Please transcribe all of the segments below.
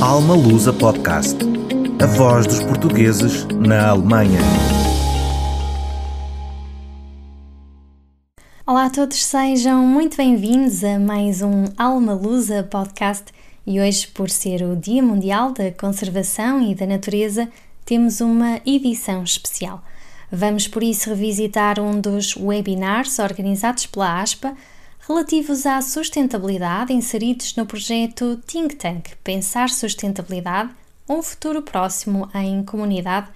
Alma Lusa Podcast. A voz dos portugueses na Alemanha. Olá a todos, sejam muito bem-vindos a mais um Alma Lusa Podcast. E hoje, por ser o Dia Mundial da Conservação e da Natureza, temos uma edição especial. Vamos por isso revisitar um dos webinars organizados pela ASPA relativos à sustentabilidade inseridos no projeto Think Tank Pensar Sustentabilidade, um futuro próximo em comunidade,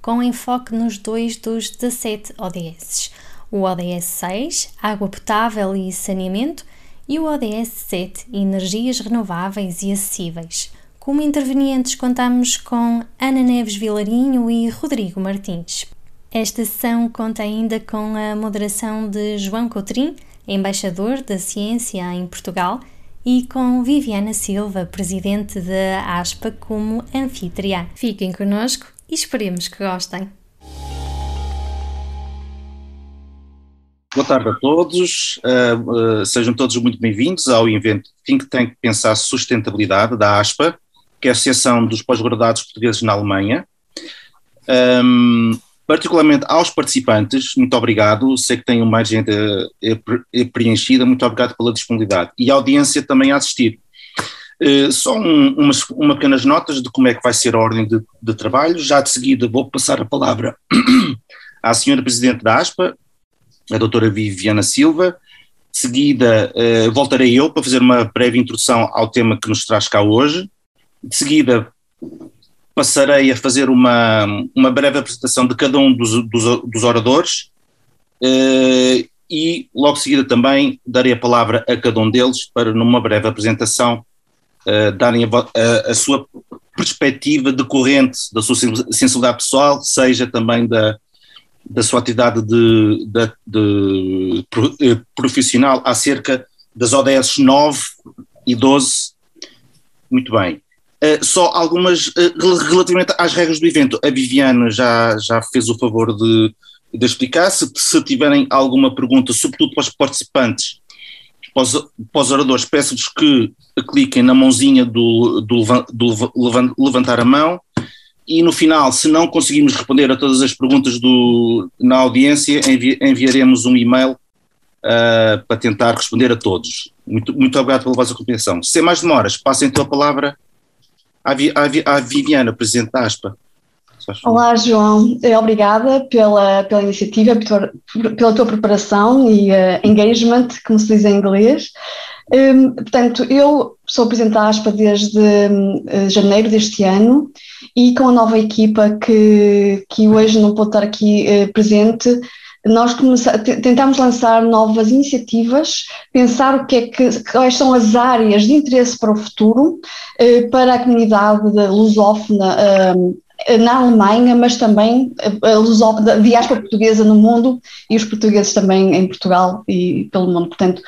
com enfoque nos dois dos 17 ODS, o ODS 6, Água Potável e Saneamento, e o ODS 7, Energias Renováveis e Acessíveis. Como intervenientes contamos com Ana Neves Vilarinho e Rodrigo Martins. Esta sessão conta ainda com a moderação de João Coutrin, embaixador da ciência em Portugal, e com Viviana Silva, presidente da ASPA, como anfitriã. Fiquem connosco e esperemos que gostem. Boa tarde a todos, uh, uh, sejam todos muito bem-vindos ao evento Think Tank Pensar Sustentabilidade da ASPA, que é a Associação dos Pós-Graduados Portugueses na Alemanha. Um, particularmente aos participantes, muito obrigado, sei que tem uma agenda preenchida, muito obrigado pela disponibilidade, e a audiência também a assistir. Uh, só um, umas, uma pequenas notas de como é que vai ser a ordem de, de trabalho, já de seguida vou passar a palavra à senhora Presidente da ASPA, a doutora Viviana Silva, de seguida uh, voltarei eu para fazer uma breve introdução ao tema que nos traz cá hoje, de seguida passarei a fazer uma, uma breve apresentação de cada um dos, dos, dos oradores uh, e logo de seguida também darei a palavra a cada um deles para numa breve apresentação uh, darem a, a, a, sua perspectiva decorrente da sua sensibilidade pessoal, seja também da, da sua atividade de, de, de, de eh, profissional acerca das ODS 9 e 12. Muito bem. Uh, só algumas, uh, relativamente às regras do evento, a Viviane já, já fez o favor de, de explicar. Se, se tiverem alguma pergunta, sobretudo para os participantes, para os, para os oradores, peço-vos que cliquem na mãozinha do, do, do, levantar a mão e no final, se não conseguirmos responder a todas as perguntas do, na audiência, envi, enviaremos um e-mail uh, para tentar responder a todos. Muito, muito obrigado pela vossa compreensão. Sem mais demoras, passem então a palavra à, à, Viviana, Presidente da ASPA. Olá, João. Eh, obrigada pela, pela iniciativa, pela, tua preparação e uh, engagement, como se diz em inglês. Um, portanto, eu sou Presidente da ASPA desde uh, janeiro deste ano e com a nova equipa que, que hoje não pode estar aqui uh, presente, nós tentamos lançar novas iniciativas, pensar o que é que, quais são as áreas de interesse para o futuro eh, para a comunidade lusófona eh, na Alemanha, mas também lusófona, a diáspora portuguesa no mundo e os portugueses também em Portugal e pelo mundo. Portanto,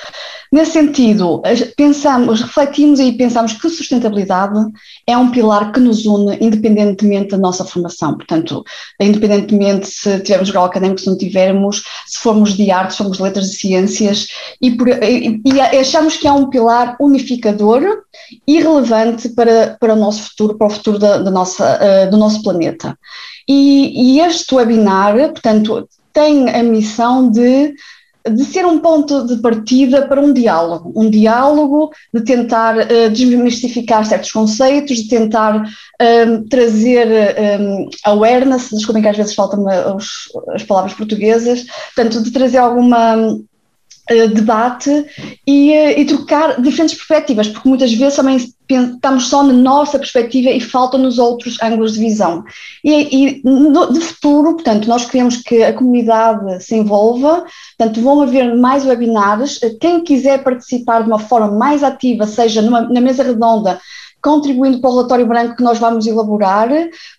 Nesse sentido, pensamos, refletimos e pensamos que sustentabilidade é um pilar que nos une independentemente da nossa formação. Portanto, independentemente se tivermos grau académico, se não tivermos, se formos de artes, se formos de letras e ciências, e, por, e, e, achamos que é um pilar unificador e relevante para, para o nosso futuro, para o futuro da, da nossa, uh, do nosso planeta. E, e este webinar, portanto, tem a missão de de ser um ponto de partida para um diálogo, um diálogo de tentar uh, desmistificar certos conceitos, de tentar um, ehm, trazer um, ehm, awareness, desculpem que às vezes faltam as palavras portuguesas, portanto, de trazer alguma debate e, uh, e trocar diferentes perspectivas, porque muitas vezes também estamos só na nossa perspectiva e faltam-nos outros ângulos de visão. E, e no, de futuro, portanto, nós queremos que a comunidade se envolva, portanto, vão haver mais webinars. Quem quiser participar de uma forma mais ativa, seja numa, na mesa redonda, contribuindo para o relatório branco que nós vamos elaborar.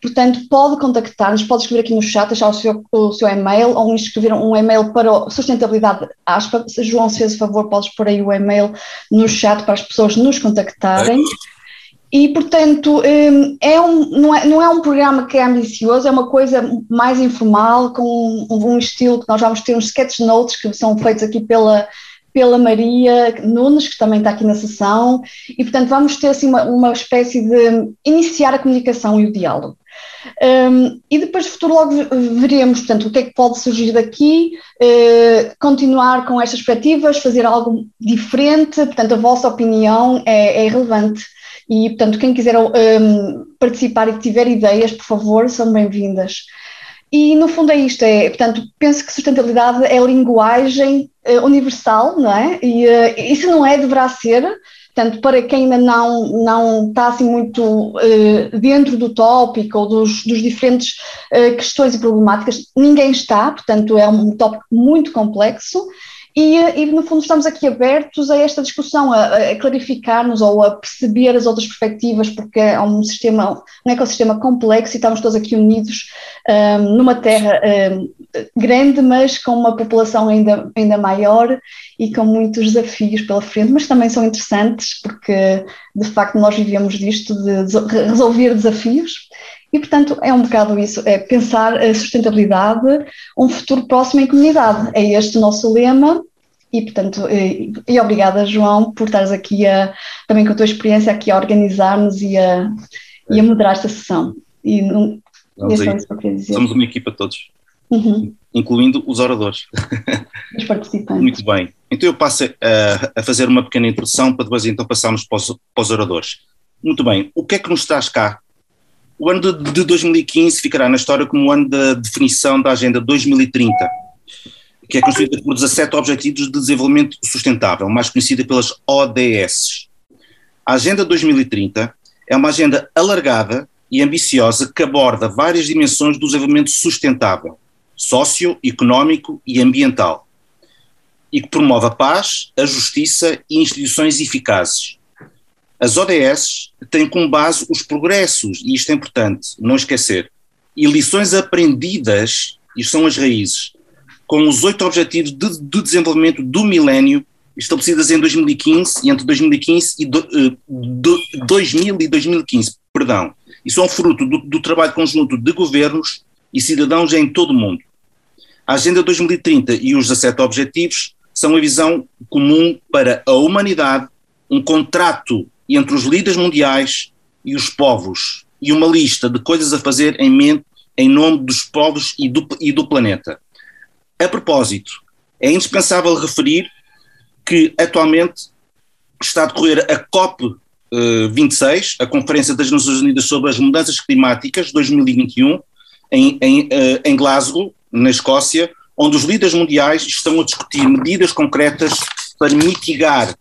Portanto, pode contactar-nos, pode escrever aqui no chat, deixar o seu, o seu e-mail ou escrever um e-mail para o sustentabilidade aspa. Se João, se fez favor, podes pôr aí o e-mail no chat para as pessoas nos contactarem. E, portanto, hum, é um, não, é, não é um programa que é ambicioso, é uma coisa mais informal, com um, um estilo que nós vamos ter uns sketch notes que são feitos aqui pela, pela Maria Nunes, que também está aqui na sessão, e portanto vamos ter assim uma, uma espécie de iniciar a comunicação e o diálogo. Um, e depois de futuro logo veremos, portanto, o que é que pode surgir daqui, uh, continuar com estas perspectivas, fazer algo diferente, portanto, a vossa opinião é, é relevante. E, portanto, quem quiser um, participar e tiver ideias, por favor, são bem-vindas. E, no fundo, é isto: é, portanto, penso que sustentabilidade é linguagem uh, universal, não é? E uh, isso não é, deverá ser. Portanto, para quem ainda não, não está assim muito uh, dentro do tópico ou dos, dos diferentes questões e problemáticas, ninguém está, portanto, é um tópico muito complexo e, e, no fundo estamos aqui abertos a esta discussão, a, a clarificar-nos ou a perceber as outras perspectivas, porque é um sistema, um ecossistema complexo e estamos todos aqui unidos um, numa terra um, grande, mas com uma população ainda, ainda maior e com muitos desafios pela frente, mas também são interessantes porque de facto nós vivemos disto, de resolver desafios e, portanto, é um bocado isso, é pensar a sustentabilidade, um futuro próximo em comunidade. É este o nosso lema. E, portanto, e, e obrigada, João, por estares aqui a, também com a tua experiência aqui a organizar-nos e a, é. e a moderar esta sessão. E não, é só isso que eu queria dizer. Somos uma equipa todos, uhum. incluindo os oradores. Os participantes. Muito bem. Então eu passo a, a, fazer uma pequena introdução para depois então passarmos para os, para os oradores. Muito bem. O que é que nos traz cá o ano de, de 2015 ficará na história como o ano da definição da Agenda 2030, que é constituída por 17 Objetivos de Desenvolvimento Sustentável, mais conhecida pelas ODS. A Agenda 2030 é uma agenda alargada e ambiciosa que aborda várias dimensões do desenvolvimento sustentável, socioeconómico e ambiental, e que promove a paz, a justiça e instituições eficazes, as ODS têm como base os progressos, e isto é importante, não esquecer, e lições aprendidas, e são as raízes, com os oito objetivos de, de, desenvolvimento do milénio estabelecidas em 2015 e entre 2015 e do, uh, do, 2000 e 2015, perdão, e são fruto do, do trabalho conjunto de governos e cidadãos em todo o mundo. A Agenda 2030 e os 17 Objetivos são a visão comum para a humanidade, um contrato entre os líderes mundiais e os povos, e uma lista de coisas a fazer em mente em nome dos povos e do, e do planeta. A propósito, é indispensável referir que atualmente está a decorrer a COP 26, eh, a Conferência das Nações Unidas sobre as Mudanças Climáticas 2021, em, em, eh, em Glasgow, na Escócia, onde os líderes mundiais estão a discutir medidas concretas para mitigar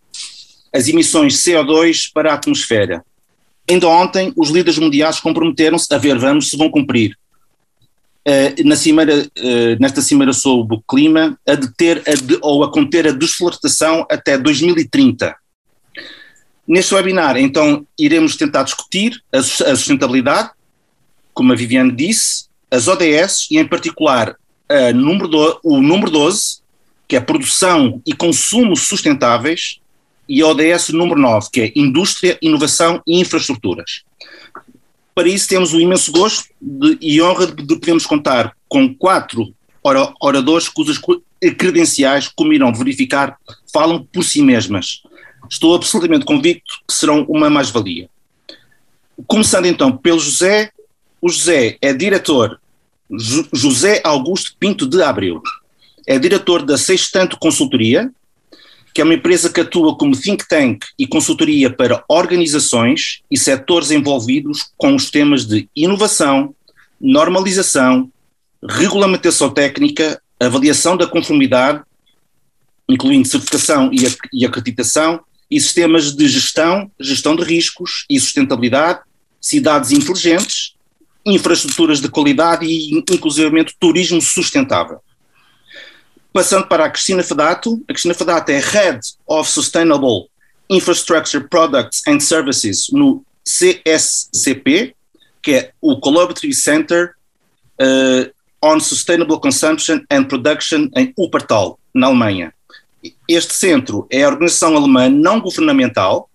as emissões de CO2 para a atmosfera. Ainda ontem, os líderes mundiais comprometeram-se a ver, vamos, se vão cumprir. Uh, na cimeira, uh, nesta cimeira sobre o clima, a deter a de, ou a conter a desflorestação até 2030. Neste webinar, então, iremos tentar discutir a, a sustentabilidade, como a Viviane disse, as ODS e, em particular, número do, o número 12, que é produção e consumo sustentáveis, e ODS número 9, que é Indústria, Inovação e Infraestruturas. Para isso temos o imenso gosto de, e honra de, de podermos contar com quatro oradores cujas credenciais, como irão verificar, falam por si mesmas. Estou absolutamente convicto que serão uma mais-valia. Começando então pelo José, o José é diretor, José Augusto Pinto de Abreu, é diretor da Sextanto Consultoria, que é uma empresa que atua como think tank e consultoria para organizações e setores envolvidos com os temas de inovação, normalização, regulamentação técnica, avaliação da conformidade, incluindo certificação e acreditação, e sistemas de gestão, gestão de riscos e sustentabilidade, cidades inteligentes, infraestruturas de qualidade e, inclusivamente, turismo sustentável. Passando para a Cristina Fedato, a Cristina Fedato é Head of Sustainable Infrastructure Products and Services no CSCP, que é o Collaborative Center uh, on Sustainable Consumption and Production em Wuppertal, na Alemanha. Este centro é a organização alemã não governamental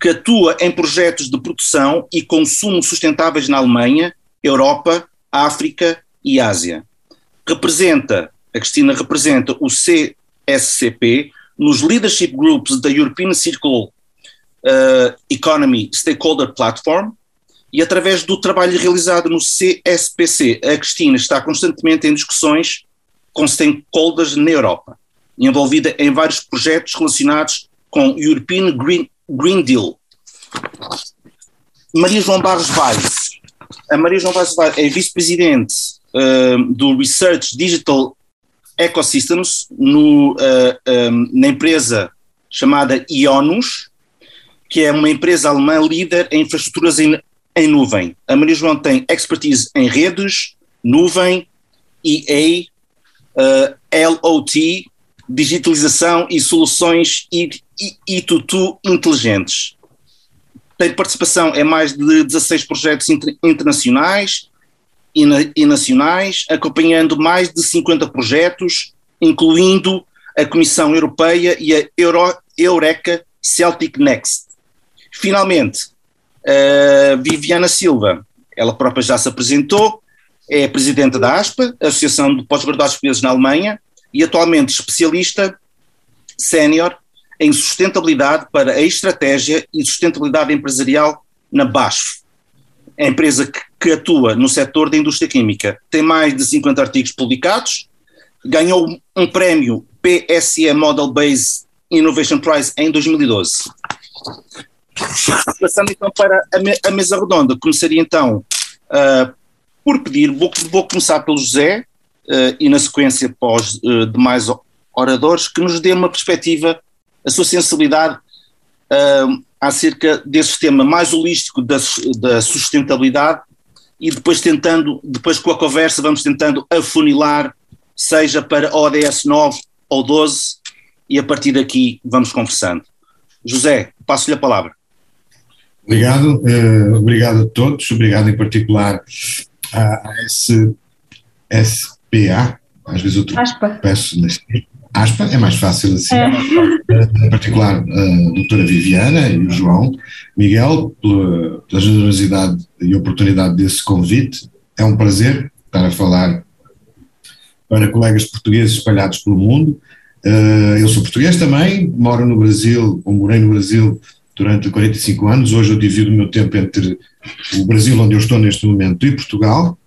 que atua em projetos de produção e consumo sustentáveis na Alemanha, Europa, África e Ásia. Representa a Cristina representa o CSCP nos leadership groups da European Circle uh, Economy Stakeholder Platform e através do trabalho realizado no CSPC. A Cristina está constantemente em discussões com stakeholders na Europa, envolvida em vários projetos relacionados com o European Green, Green Deal. Maria João Barros Vaz. A Maria João Barros Vaz é vice-presidente uh, do Research Digital Ecosystems no, uh, um, na empresa chamada Ionus, que é uma empresa alemã líder em infraestruturas em, em nuvem. A Maria João tem expertise em redes, nuvem, EA, uh, LOT, digitalização e soluções I2 inteligentes. Tem participação em mais de 16 projetos inter, internacionais e, na, e nacionais, acompanhando mais de 50 projetos, incluindo a Comissão Europeia e a Euro, Eureka Celtic Next. Finalmente, uh, Viviana Silva, ela própria já se apresentou, é presidenta da ASPA, Associação de Pós-Graduados Portugueses na Alemanha, e atualmente especialista sénior em sustentabilidade para a estratégia e sustentabilidade empresarial na BASF, a empresa que, que atua no setor da indústria química. Tem mais de 50 artigos publicados, ganhou um prémio PSE Model Based Innovation Prize em 2012. Passando então para a, me, a mesa redonda, começaria então uh, por pedir, vou, vou, começar pelo José uh, e na sequência para os uh, demais oradores, que nos dê uma perspectiva, a sua sensibilidade acerca desse tema mais holístico da, da sustentabilidade e depois tentando, depois com a conversa vamos tentando afunilar, seja para ODS 9 ou 12 e a partir daqui vamos conversando. José, passo-lhe a palavra. Obrigado, uh, obrigado a todos, obrigado em particular à, à SPA, às vezes eu peço aspa, é mais fácil assim, é. Eh, em particular a doutora Viviana e o João, Miguel, pela, pela generosidade e oportunidade desse convite, é um prazer estar a falar para colegas portugueses espalhados pelo mundo, uh, eu sou português também, moro no Brasil, ou morei no Brasil durante 45 anos. Hoje eu divido o meu tempo entre o Brasil, onde eu estou neste momento, e Portugal,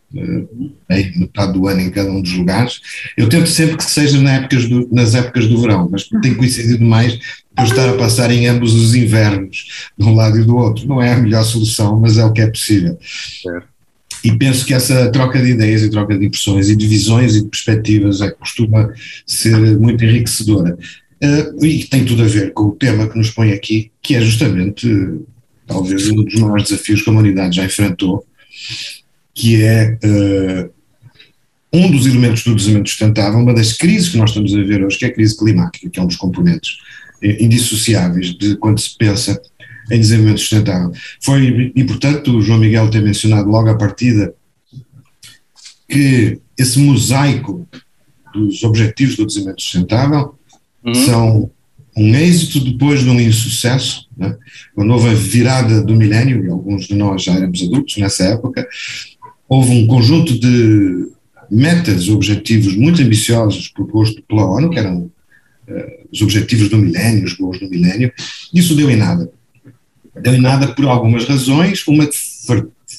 metade do ano em cada um dos lugares. Eu tento sempre que seja na épocas do, nas épocas do verão, mas tem coincidido mais por estar a passar em ambos os invernos, de um lado e do outro. Não é a melhor solução, mas é o que é possível. E penso que essa troca de ideias e troca de impressões e de visões e de perspectivas é que costuma ser muito enriquecedora. Uh, e tem tudo a ver com o tema que nos põe aqui, que é justamente, talvez, um dos maiores desafios que a humanidade já enfrentou, que é uh, um dos elementos do desenvolvimento sustentável, uma das crises que nós estamos a ver hoje, que é a crise climática, que é um dos componentes indissociáveis de quando se pensa em desenvolvimento sustentável. Foi importante o João Miguel ter mencionado logo à partida que esse mosaico dos objetivos do desenvolvimento sustentável uhum. são um êxito depois de um insucesso, né? quando houve a virada do milénio, e alguns de nós já éramos adultos nessa época, houve um conjunto de metas, objetivos muito ambiciosos propostos pela ONU, que eram uh, os objetivos do milénio, os gols do milénio, isso deu em nada. Deu em nada por algumas razões, uma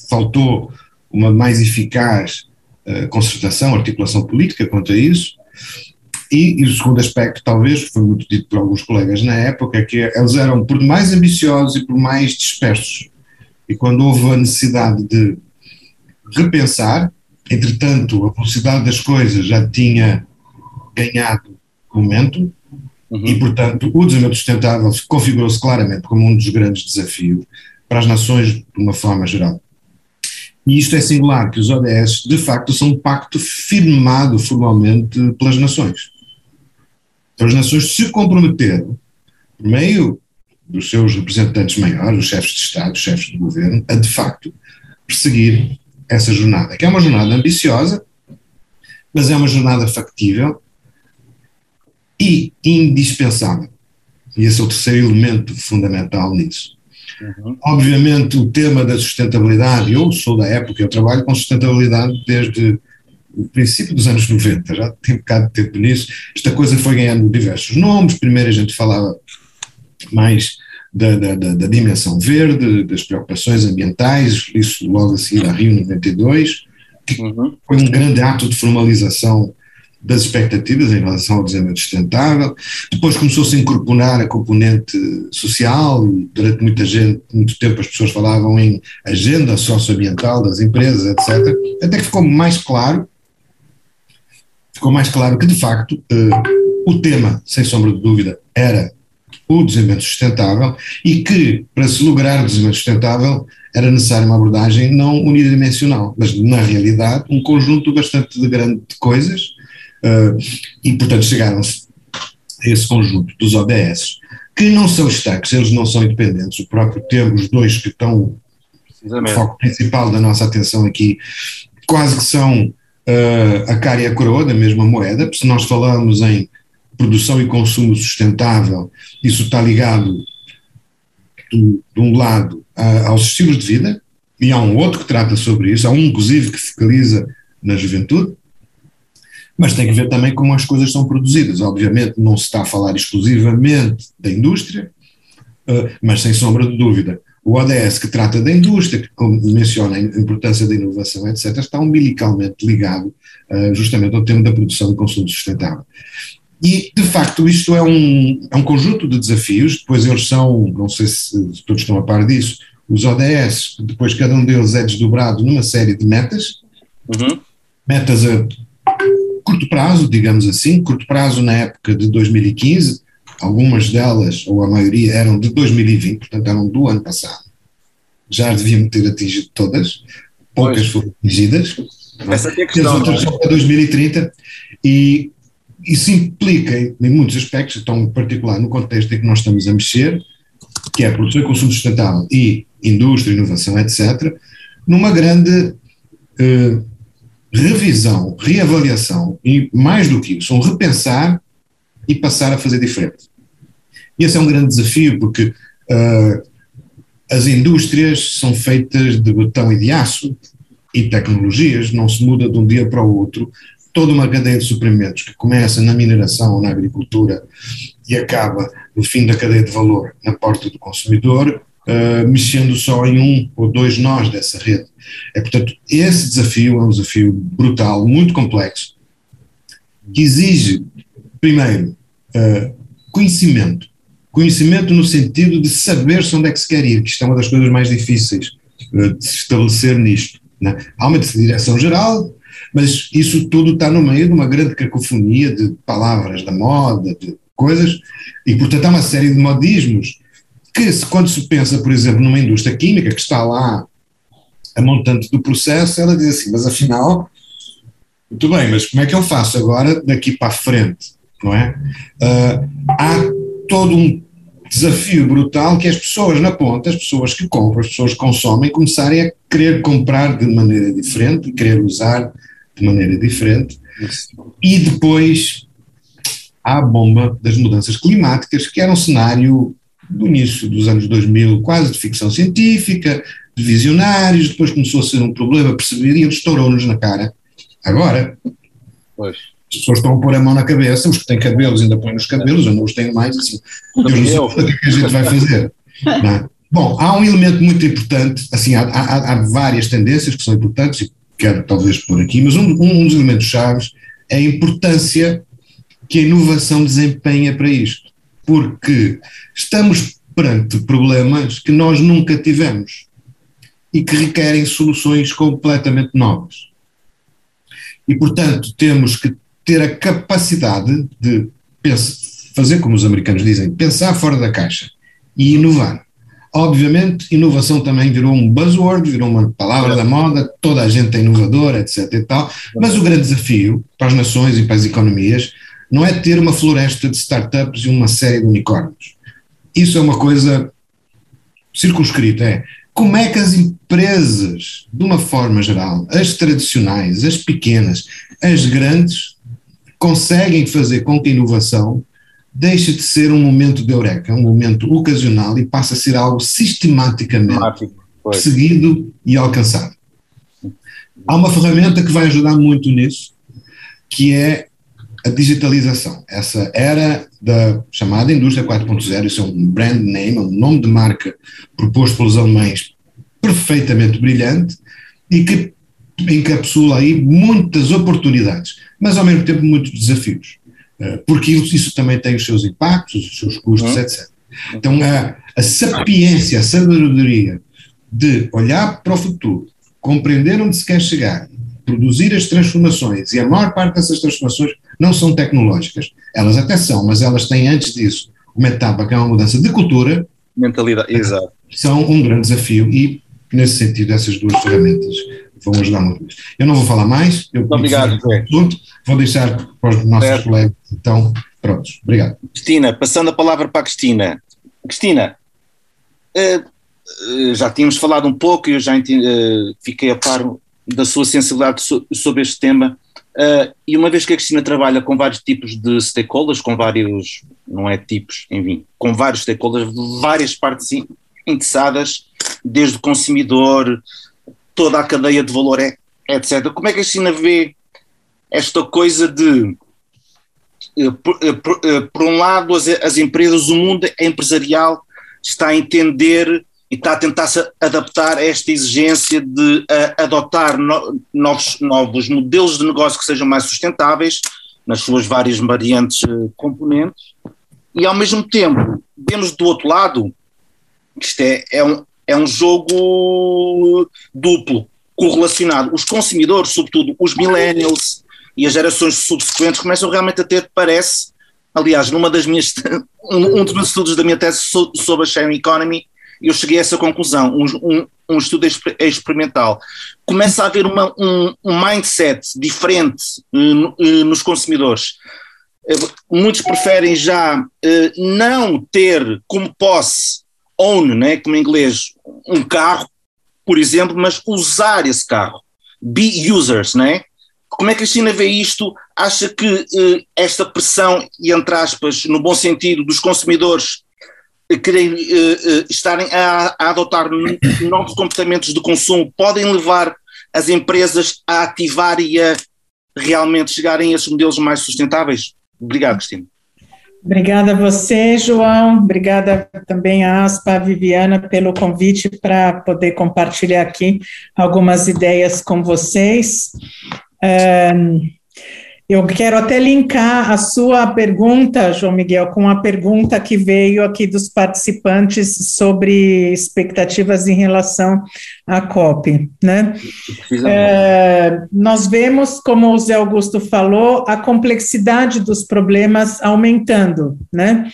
faltou uma mais eficaz uh, concertação, articulação política quanto a isso, e, e, o segundo aspecto, talvez, foi muito dito por alguns colegas na época, é que eles eram por mais ambiciosos e por mais dispersos. E quando houve a necessidade de repensar, entretanto, a velocidade das coisas já tinha ganhado momento, uhum. e, portanto, o desenvolvimento sustentável configurou-se claramente como um dos grandes desafios para as nações de uma forma geral. E isto é singular, que os ODS, de facto, são um pacto firmado formalmente pelas nações. Então, as nações se comprometeram, por meio dos seus representantes maiores, os chefes de Estado, os chefes de governo, a de facto perseguir essa jornada, que é uma jornada ambiciosa, mas é uma jornada factível e indispensável. E esse é o terceiro elemento fundamental nisso. Uhum. Obviamente, o tema da sustentabilidade, eu sou da época, eu trabalho com sustentabilidade desde o princípio dos anos 90, já tem um bocado de tempo nisso, esta coisa foi ganhando diversos nomes, primeiro a gente falava mais da, da, da, dimensão verde, das preocupações ambientais, isso logo a seguir a Rio 92, que uhum. foi um grande ato de formalização das expectativas em relação ao desenvolvimento sustentável. Depois começou-se a incorporar a componente social, durante muita gente, muito tempo as pessoas falavam em agenda socioambiental das empresas, etc. Até que ficou mais claro, ficou mais claro que de facto uh, o tema, sem sombra de dúvida, era o desenvolvimento sustentável e que para se lograr o desenvolvimento sustentável era necessária uma abordagem não unidimensional, mas na realidade um conjunto bastante de grande de coisas Uh, e, portanto, chegaram-se a esse conjunto dos ODS, que não são estanques, eles não são independentes. O próprio termo, os dois que estão o foco principal da nossa atenção aqui, quase que são uh, a cara e a coroa da mesma moeda, se nós falamos em produção e consumo sustentável, isso está ligado do, de um lado uh, aos estilos de vida, e há um outro que trata sobre isso, há um inclusive que focaliza na juventude, mas tem que ver também como as coisas são produzidas. Obviamente não se está a falar exclusivamente da indústria, eh, mas sem sombra de dúvida. O ODS que trata da indústria, que menciona a importância da inovação, etc., está umbilicalmente ligado eh, justamente ao tema da produção e consumo sustentável. E, de facto, isto é um, é um conjunto de desafios, depois eles são, não sei se todos estão a par disso, os ODS, depois cada um deles é desdobrado numa série de metas, uhum. metas a curto prazo, digamos assim, curto prazo na época de 2015, algumas delas, ou a maioria, eram de 2020, portanto eram do ano passado. Já deviam ter atingido todas, poucas pois. foram atingidas. Essa é a questão, as outras é? são para 2030 e isso implica, em muitos aspectos, então em particular no contexto em que nós estamos a mexer, que é produção e consumo sustentável e indústria, inovação, etc., numa grande uh, revisão, reavaliação e, mais do que isso, um repensar e passar a fazer diferente. E esse é um grande desafio porque uh, as indústrias são feitas de betão e de aço e tecnologias, não se muda de um dia para o outro. Toda uma cadeia de suprimentos que começa na mineração ou na agricultura e acaba no fim da cadeia de valor na porta do consumidor, uh, mexendo só em um ou dois nós dessa rede. É, portanto, esse desafio é um desafio brutal, muito complexo, que exige, primeiro, uh, conhecimento. Conhecimento no sentido de saber-se onde é que se quer ir, que isto é uma das coisas mais difíceis uh, de se estabelecer nisto. Né? Há uma direção geral, mas isso tudo está no meio de uma grande cacofonia de palavras da moda, de coisas, e portanto há uma série de modismos que se, quando se pensa, por exemplo, numa indústria química que está lá a montante do processo, ela diz assim, mas afinal, muito bem, mas como é que eu faço agora daqui para a frente, não é? Uh, há todo um desafio brutal que as pessoas na ponta, as pessoas que compram, as pessoas que consomem, começarem a querer comprar de maneira diferente, querer usar de maneira diferente, e depois há a bomba das mudanças climáticas, que era um cenário do início dos anos 2000, quase de ficção científica, de visionários, depois começou a ser um problema, perceberia, estourou-nos na cara. Agora, pois. as pessoas estão a pôr a mão na cabeça, os que têm cabelos ainda põem nos cabelos, eu não os tenho mais, assim, Deus não sei o que, é que a gente vai fazer. É? Bom, há um elemento muito importante, assim, há, há, há, várias tendências que são importantes, e quero talvez pôr aqui, mas um, um dos elementos chaves é a importância que a inovação desempenha para isto porque estamos perante problemas que nós nunca tivemos e que requerem soluções completamente novas. E, portanto, temos que ter a capacidade de pensar, fazer como os americanos dizem, pensar fora da caixa e inovar. Obviamente, inovação também virou um buzzword, virou uma palavra da moda, toda a gente é inovadora, etc. E tal, mas o grande desafio para as nações e para as economias não é ter uma floresta de startups e uma série de unicórnios. Isso é uma coisa circunscrita, é como é que as empresas, de uma forma geral, as tradicionais, as pequenas, as grandes, conseguem fazer com que a inovação deixe de ser um momento de eureka, um momento ocasional e passe a ser algo sistematicamente seguido e alcançado. Há uma ferramenta que vai ajudar muito nisso, que é a digitalização. Essa era da chamada indústria 4.0, isso é um brand name, um nome de marca proposto pelos alemães perfeitamente brilhante e que encapsula aí muitas oportunidades, mas ao mesmo tempo muitos desafios, porque isso, também tem os seus impactos, os seus custos, uhum. etc. Então a, a sapiência, a sabedoria de olhar para o futuro, compreender onde se quer chegar, produzir as transformações, e a maior parte dessas transformações não são tecnológicas, elas até são, mas elas têm antes disso uma etapa que é uma mudança de cultura. Mentalidade, exato. São um grande desafio e, nesse sentido, essas duas ferramentas vão ajudar muito. Eu não vou falar mais, eu muito obrigado, assunto, vou deixar para os nossos certo. colegas, então, prontos, obrigado. Cristina, passando a palavra para a Cristina. Cristina, uh, já tínhamos falado um pouco, eu já uh, fiquei a par da sua sensibilidade so, sobre este tema, uh, e uma vez que a Cristina trabalha com vários tipos de stakeholders, com vários, não é tipos, enfim, com vários stakeholders, várias partes interessadas, desde o consumidor, toda a cadeia de valor, etc. Como é que a China vê esta coisa de, eh, por, eh, por, eh, por um lado, as, as, empresas, o mundo empresarial está a entender e está a tentar se adaptar a esta exigência de adotar no, novos, novos modelos de negócio que sejam mais sustentáveis, nas suas várias variantes componentes, e ao mesmo tempo, vemos do outro lado, isto é, é, um, é um jogo duplo, correlacionado. Os consumidores, sobretudo os millennials e as gerações subsequentes, começam realmente a ter, parece, aliás, numa das minhas, um, um dos meus estudos da minha tese sobre a sharing economy, eu cheguei a essa conclusão, um, um, um estudo experimental. Começa a haver uma, um, um mindset diferente uh, uh, nos consumidores. Uh, muitos preferem já não ter como posse own, né, como em inglês, um carro, por exemplo, mas usar esse carro. Be users, né? Como é que a China vê isto? Acha que eh, esta pressão, e entre aspas, no bom sentido, dos consumidores eh, querem eh, eh estarem a, a adotar novos comportamentos de consumo podem levar as empresas a ativar e a realmente chegarem a esses modelos mais sustentáveis? Obrigado, Cristina. Obrigada a você, João. Obrigada também a Aspa, a Viviana, pelo convite para poder compartilhar aqui algumas ideias com vocês. Eu quero até linkar a sua pergunta, João Miguel, com a pergunta que veio aqui dos participantes sobre expectativas em relação à COP. Né? É, nós vemos, como o Zé Augusto falou, a complexidade dos problemas aumentando. Né?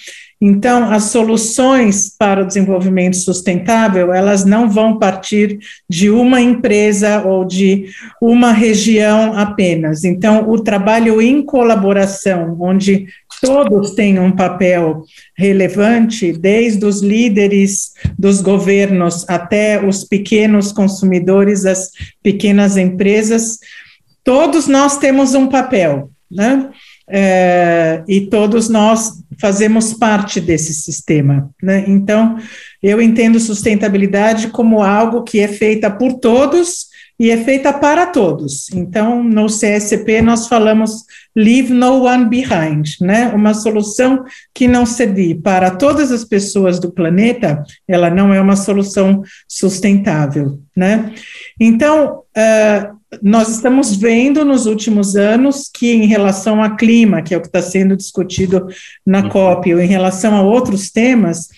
Então, as soluções para o desenvolvimento sustentável, elas não vão partir de uma empresa ou de uma região apenas. Então, o trabalho em colaboração, onde todos têm um papel relevante, desde os líderes dos governos até os pequenos consumidores, as pequenas empresas, todos nós temos um papel, né? É, e todos nós fazemos parte desse sistema. Né? Então, eu entendo sustentabilidade como algo que é feita por todos e é feita para todos. Então, no CSP, nós falamos Leave No One Behind, né? Uma solução que não servir para todas as pessoas do planeta, ela não é uma solução sustentável, né? Então, uh, nós estamos vendo nos últimos anos que, em relação ao clima, que é o que está sendo discutido na uhum. COP, ou em relação a outros temas,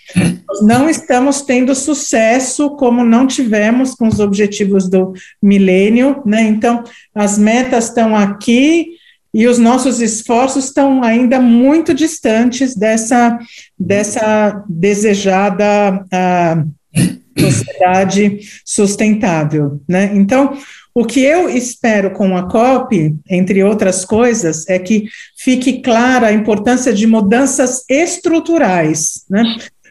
não estamos tendo sucesso como não tivemos com os objetivos do milênio, né? Então, as metas estão aqui e os nossos esforços estão ainda muito distantes dessa, dessa desejada uh, sociedade sustentável, né? Então, o que eu espero com a COP, entre outras coisas, é que fique clara a importância de mudanças estruturais. Né?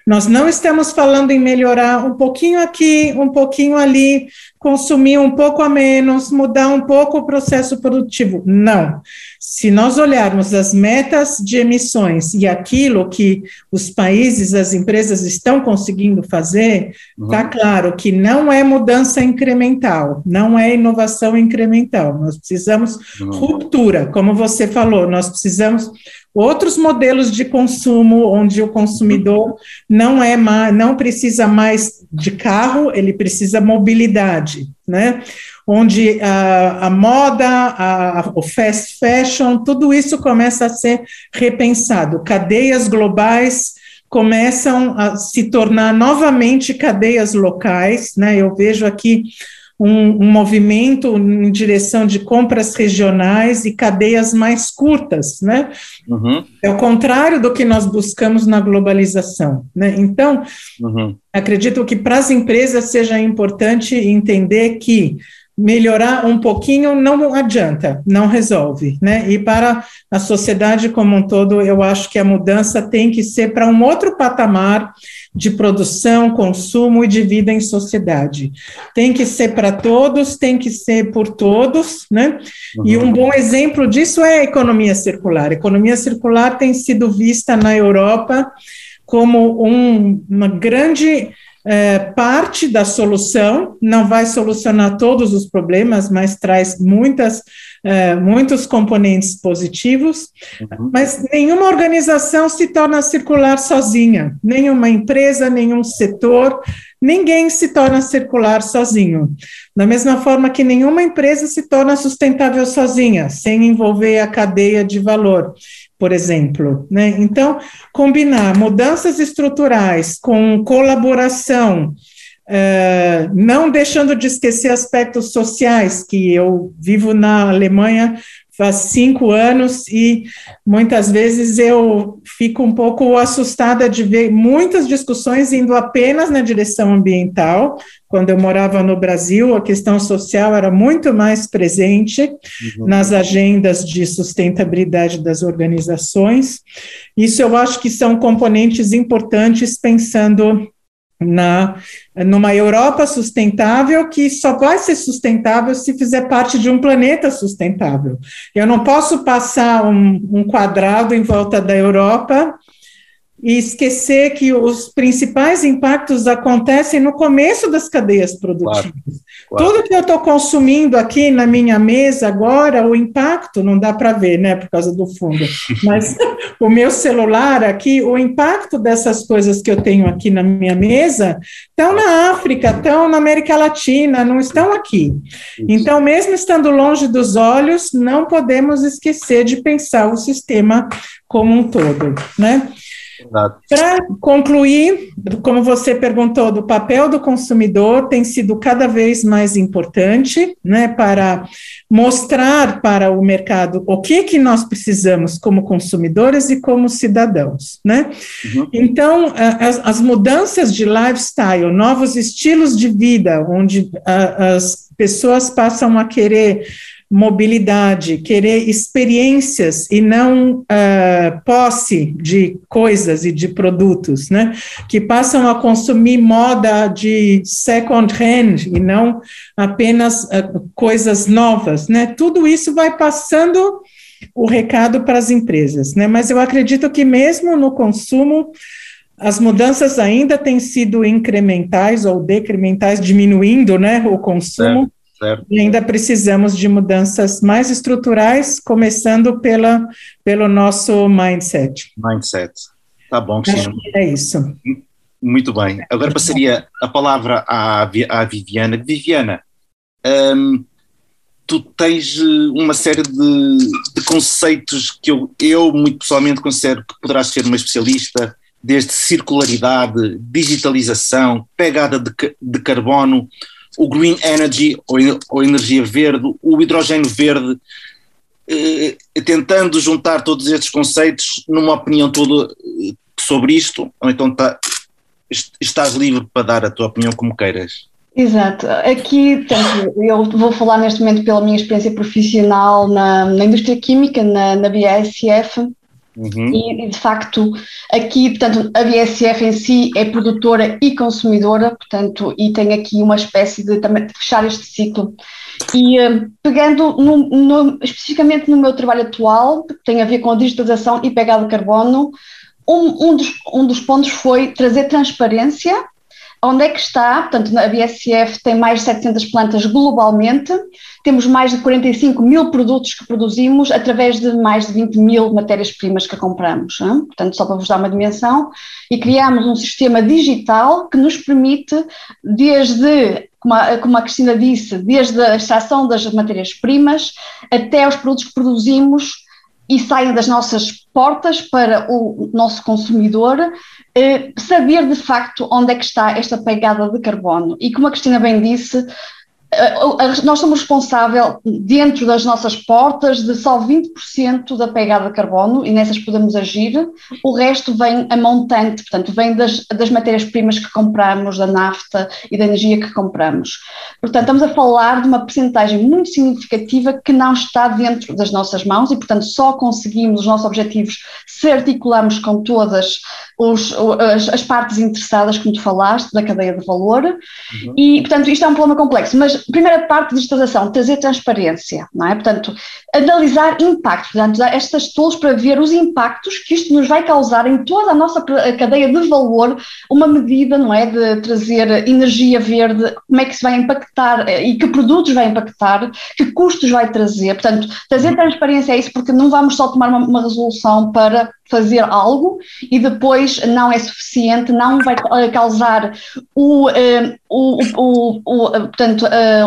Nós não estamos falando em melhorar um pouquinho aqui, um pouquinho ali, consumir um pouco a menos, mudar um pouco o processo produtivo. Não. Se nós olharmos as metas de emissões e aquilo que os países, as empresas estão conseguindo fazer, está uhum. claro que não é mudança incremental, não é inovação incremental. Nós precisamos uhum. ruptura, como você falou, nós precisamos outros modelos de consumo onde o consumidor não é mais, não precisa mais de carro, ele precisa mobilidade, né? Onde a, a moda, a, o fast fashion, tudo isso começa a ser repensado. Cadeias globais começam a se tornar novamente cadeias locais, né? Eu vejo aqui um, um, movimento em direção de compras regionais e cadeias mais curtas, né? Uhum. É o contrário do que nós buscamos na globalização, né? Então, uhum. acredito que para as empresas seja importante entender que melhorar um pouquinho não adianta, não resolve, né? E para a sociedade como um todo, eu acho que a mudança tem que ser para um outro patamar de produção, consumo e de vida em sociedade. Tem que ser para todos, tem que ser por todos, né? Uhum. E um bom exemplo disso é a economia circular. A economia circular tem sido vista na Europa como um, uma grande é, parte da solução, não vai solucionar todos os problemas, mas traz muitas, é, muitos componentes positivos. Uhum. Mas nenhuma organização se torna circular sozinha, nenhuma empresa, nenhum setor, ninguém se torna circular sozinho. Da mesma forma que nenhuma empresa se torna sustentável sozinha, sem envolver a cadeia de valor por exemplo. Né? Então, combinar mudanças estruturais com colaboração, uh, não deixando de esquecer aspectos sociais, que eu vivo na Alemanha faz cinco anos e muitas vezes eu fico um pouco assustada de ver muitas discussões indo apenas na direção ambiental. Quando eu morava no Brasil, a questão social era muito mais presente uhum. nas agendas de sustentabilidade das organizações. Isso eu acho que são componentes importantes pensando na numa Europa sustentável que só vai ser sustentável se fizer parte de um planeta sustentável. Eu não posso passar um, um quadrado em volta da Europa e esquecer que os principais impactos acontecem no começo das cadeias produtivas. Claro, claro. Tudo que eu estou consumindo aqui na minha mesa agora, o impacto não dá para ver, né, por causa do fundo, mas o meu celular aqui, o impacto dessas coisas que eu tenho aqui na minha mesa estão na África, estão na América Latina, não estão aqui. Então, mesmo estando longe dos olhos, não podemos esquecer de pensar o sistema como um todo, né? Para concluir, como você perguntou, do papel do consumidor tem sido cada vez mais importante, né, para mostrar para o mercado o que que nós precisamos como consumidores e como cidadãos, né? Uhum. Então, as, as, mudanças de lifestyle, novos estilos de vida, onde as pessoas passam a querer mobilidade, querer experiências e não uh, posse de coisas e de produtos, né? Que passam a consumir moda de second hand e não apenas uh, coisas novas, né? Tudo isso vai passando o recado para as empresas, né? Mas eu acredito que mesmo no consumo as mudanças ainda têm sido incrementais ou decrementais, diminuindo, né, o consumo. Certo. E ainda precisamos de mudanças mais estruturais, começando pela, pelo nosso mindset. Mindset. Tá bom, Cristina. É isso. Muito bem. Agora passaria a palavra à, à Viviana. Viviana, hum, tu tens eh, uma série de, de, conceitos que eu, eu, muito pessoalmente, considero que poderás ser uma especialista, desde circularidade, digitalização, pegada de, de carbono, o green energy, ou, ou energia verde, o hidrogênio verde, eh, tentando juntar todos estes conceitos numa opinião toda eh, sobre isto, ou então tá, estás livre para dar a tua opinião como queiras. Exato. Aqui, eu vou falar neste momento pela minha experiência profissional na, na indústria química, na, na BASF, Uhum. E, de facto, aqui, portanto, a BSF em si é produtora e consumidora, portanto, e tem aqui uma espécie de, também, de fechar este ciclo. E uh, pegando no, no, especificamente no meu trabalho atual, que tem a ver com a digitalização e pegada de carbono, um, um, dos, um dos pontos foi trazer transparência onde é que está, portanto, a BSF tem mais de 700 plantas globalmente, temos mais de 45 mil produtos que produzimos através de mais de 20 mil matérias-primas que compramos, hein? portanto, só para vos dar uma dimensão, e criamos um sistema digital que nos permite, desde, como a Cristina disse, desde a extração das matérias-primas até os produtos que produzimos e saem das nossas portas para o nosso consumidor, eh, saber de facto onde é que está esta pegada de carbono. E como a Cristina bem disse, nós somos responsáveis, dentro das nossas portas, de só 20% da pegada de carbono, e nessas podemos agir, o resto vem a montante, portanto, vem das, das matérias-primas que compramos, da nafta e da energia que compramos. Portanto, estamos a falar de uma percentagem muito significativa que não está dentro das nossas mãos e, portanto, só conseguimos os nossos objetivos se articulamos com todas os, as, as, partes interessadas, como tu falaste, da cadeia de valor, uhum. e, portanto, isto é um problema complexo, mas primeira parte de digitalização, trazer transparência, não é? Portanto, analisar impactos, portanto, estas tools para ver os impactos que isto nos vai causar em toda a nossa cadeia de valor, uma medida, não é, de trazer energia verde, como é que se vai impactar eh, e que produtos vai impactar, que custos vai trazer, portanto, trazer uhum. transparência é isso, porque não vamos só tomar uma, uma resolução para fazer algo e depois não é suficiente, não vai causar o, eh, o, o, o portanto, eh,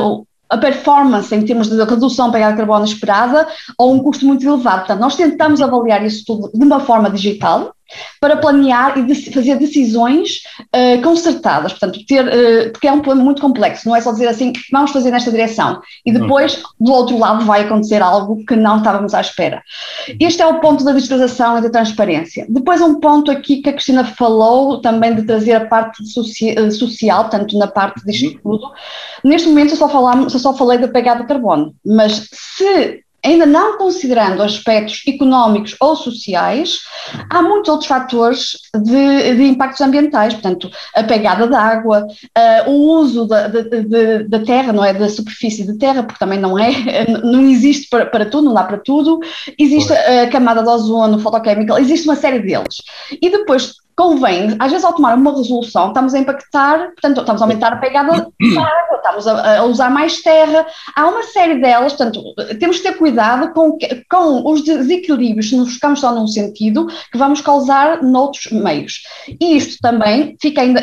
a performance em termos de redução pegada de carbono esperada ou um custo muito elevado. Portanto, nós tentamos avaliar isso tudo de uma forma digital, para planear e fazer decisões uh, concertadas, portanto, ter, uh, porque é um plano muito complexo, não é só dizer assim, vamos fazer nesta direção, e depois, do outro lado, vai acontecer algo que não estávamos à espera. Este é o ponto da digitalização e da transparência. Depois, um ponto aqui que a Cristina falou, também de trazer a parte eh, social, portanto, na parte disto uhum. tudo. Neste momento, eu só, falamos, eu só falei da pegada de carbono, mas se ainda não considerando aspectos económicos ou sociais, há muitos outros fatores de, de impactos ambientais, portanto, a pegada da água, uh, o uso da, da, da, terra, não é, da superfície de terra, porque também não é, não existe para, para tudo, não dá para tudo, existe a camada de ozono, fotoquímica, existe uma série deles. E depois convém, às vezes ao tomar uma resolução, estamos a impactar, portanto, estamos a aumentar a pegada da água, estamos a, a, usar mais terra, há uma série delas, portanto, temos que ter cuidado com, com os desequilíbrios, se nos ficamos só num sentido, que vamos causar noutros meios. E isto também fica ainda,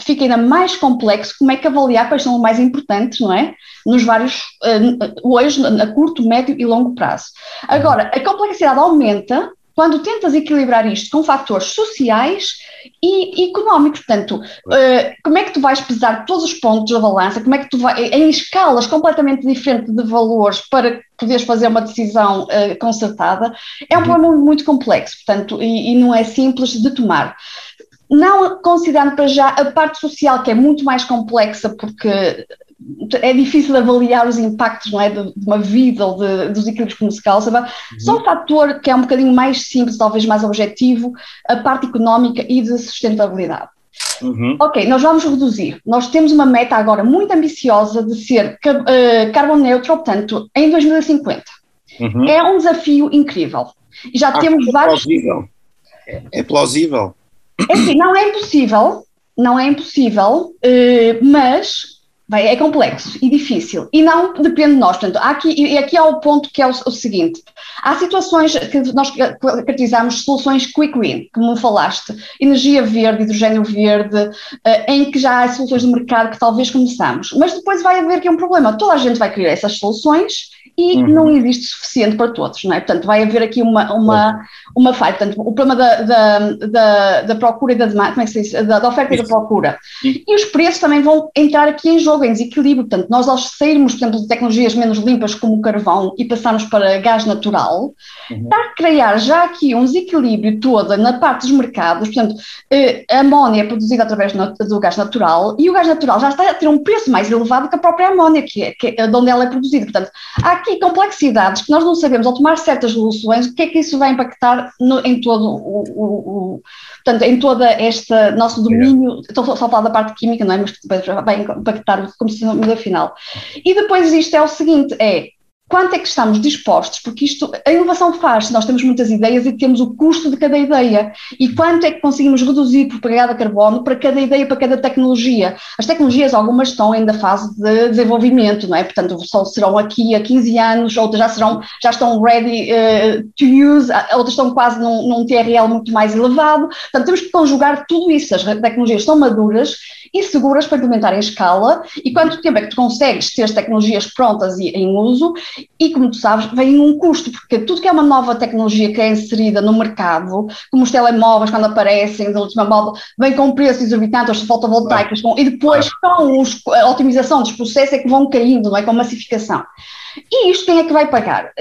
fica ainda mais complexo, como é que avaliar quais são os mais importantes, não é? Nos vários, uh, hoje, a curto, médio e longo prazo. Agora, a complexidade aumenta quando tentas equilibrar isto com fatores sociais e económicos. Portanto, uh, como é que tu vais pesar todos os pontos da balança? Como é que tu vais, em escalas completamente diferentes de valores para poderes fazer uma decisão uh, concertada? É um uhum. problema muito complexo, portanto, e, e não é simples de tomar não considerando para já a parte social, que é muito mais complexa, porque é difícil avaliar os impactos não é, de, de uma vida ou de, dos equilíbrios que nos causa. Uhum. Só um fator que é um bocadinho mais simples, talvez mais objetivo, a parte económica e de sustentabilidade. Uhum. Ok, nós vamos reduzir. Nós temos uma meta agora muito ambiciosa de ser uh, carbon neutral, portanto, em 2050. Uhum. É um desafio incrível. E já Acho temos é vários. Plausível. É, é plausível. É assim, não é impossível, não é impossível, uh, mas Bem, é complexo e difícil e não depende de nós. Portanto, aqui, e aqui há o ponto que é o, o, seguinte: há situações que nós caracterizamos soluções quick win, como falaste, energia verde, hidrogênio verde, uh, em que já há soluções de mercado que talvez começamos, mas depois vai haver aqui um problema. Toda a gente vai querer essas soluções e uhum. não existe suficiente para todos, não é? Portanto, vai haver aqui uma, uma, uma falha. Portanto, o problema da, da, da, da procura e da demanda, como é que se diz? Da, da oferta Isso. e da procura. Sim. E os preços também vão entrar aqui em jogo, em desequilíbrio. Portanto, nós ao sairmos, por exemplo, de tecnologias menos limpas como o carvão e passarmos para gás natural, uhum. está a criar já aqui um desequilíbrio todo na parte dos mercados. Portanto, eh, a amónia é produzida através do gás natural e o gás natural já está a ter um preço mais elevado que a própria amónia, que é, que é de onde ela é produzida. Portanto, há aqui complexidades que nós não sabemos, ao tomar certas resoluções, o que é que isso vai impactar no, em todo o, o, o, portanto, em toda esta nosso domínio, estou só a falar da parte química, não é? Mas depois vai impactar como se final. E depois isto é o seguinte, é quanto é que estamos dispostos, porque isto, a inovação faz, nós temos muitas ideias e temos o custo de cada ideia, e quanto é que conseguimos reduzir por pegada carbono para cada ideia, para cada tecnologia. As tecnologias, algumas estão ainda em fase de desenvolvimento, não é? Portanto, só serão aqui a 15 anos, outras já, serão, já estão ready uh, to use, outras estão quase num, num TRL muito mais elevado, portanto, temos que conjugar tudo isso, as tecnologias estão maduras e seguras para implementar em escala, e quanto tempo é que tu consegues ter as tecnologias prontas e em uso, e como tu sabes, vem um custo, porque tudo que é uma nova tecnologia que é inserida no mercado, como os telemóveis quando aparecem da última moda, vem com preços exorbitantes, as fotovoltaicas, com, e depois com os, a otimização dos processos é que vão caindo, não é? Com massificação. E isto quem é que vai pagar?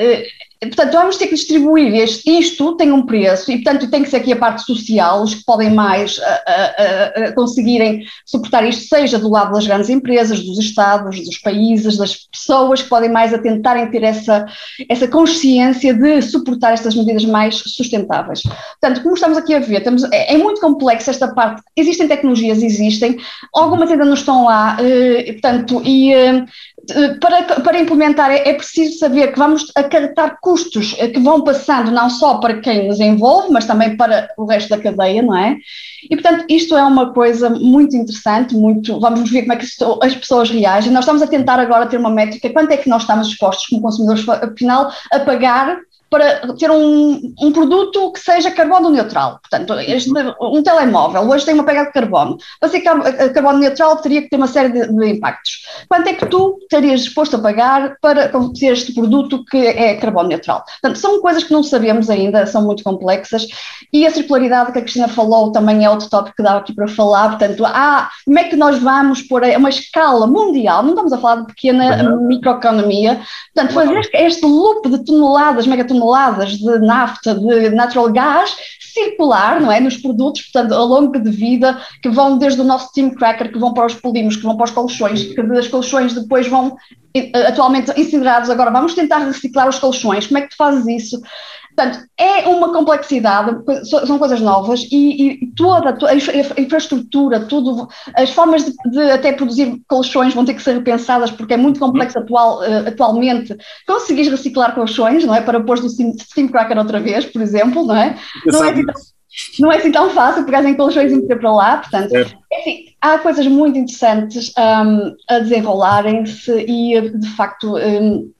Portanto, vamos ter que distribuir este, isto tem um preço e, portanto, tem que ser aqui a parte social, os que podem mais uh, uh, uh, conseguirem suportar isto, seja do lado das grandes empresas, dos Estados, dos países, das pessoas que podem mais a tentarem ter essa, essa consciência de suportar estas medidas mais sustentáveis. Portanto, como estamos aqui a ver, é, é muito complexo esta parte, existem tecnologias, existem, algumas ainda não estão lá, portanto, e para, para implementar é, é preciso saber que vamos acarretar custos que vão passando não só para quem nos envolve, mas também para o resto da cadeia, não é? E, portanto, isto é uma coisa muito interessante, muito, vamos ver como é que as pessoas reagem. Nós estamos a tentar agora ter uma métrica, quanto é que nós estamos dispostos, como consumidores final, a pagar para ter um, um produto que seja carbono neutral. Portanto, este, um telemóvel hoje tem uma pegada de carbono. Para ser carbono neutral teria que ter uma série de, de, impactos. Quanto é que tu estarias disposto a pagar para ter este produto que é carbono neutral? Portanto, são coisas que não sabemos ainda, são muito complexas e a circularidade que a Cristina falou também é outro tópico que dá aqui para falar. Portanto, ah, como é que nós vamos pôr uma escala mundial, não estamos a falar de pequena uhum. microeconomia, portanto, fazer este loop de toneladas, megatoneladas toneladas de nafta, de natural gas circular, não é, nos produtos, portanto, ao longo de vida, que vão desde o nosso steam cracker, que vão para os polímeros, que vão para os colchões, que das colchões depois vão eh, atualmente incinerados, agora vamos tentar reciclar os colchões, como é que tu fazes isso? Portanto, é uma complexidade, são coisas novas e, e toda a infraestrutura, tudo, as formas de, de, até produzir colchões vão ter que ser repensadas porque é muito complexo atual, uh, atualmente conseguir reciclar colchões, não é? Para pôr no steam, steam cracker outra vez, por exemplo, não é? Não é, assim tão, não é assim tão fácil pegar em colchões e meter para lá, portanto, é. enfim, há coisas muito interessantes um, a desenrolarem-se e, de facto, um,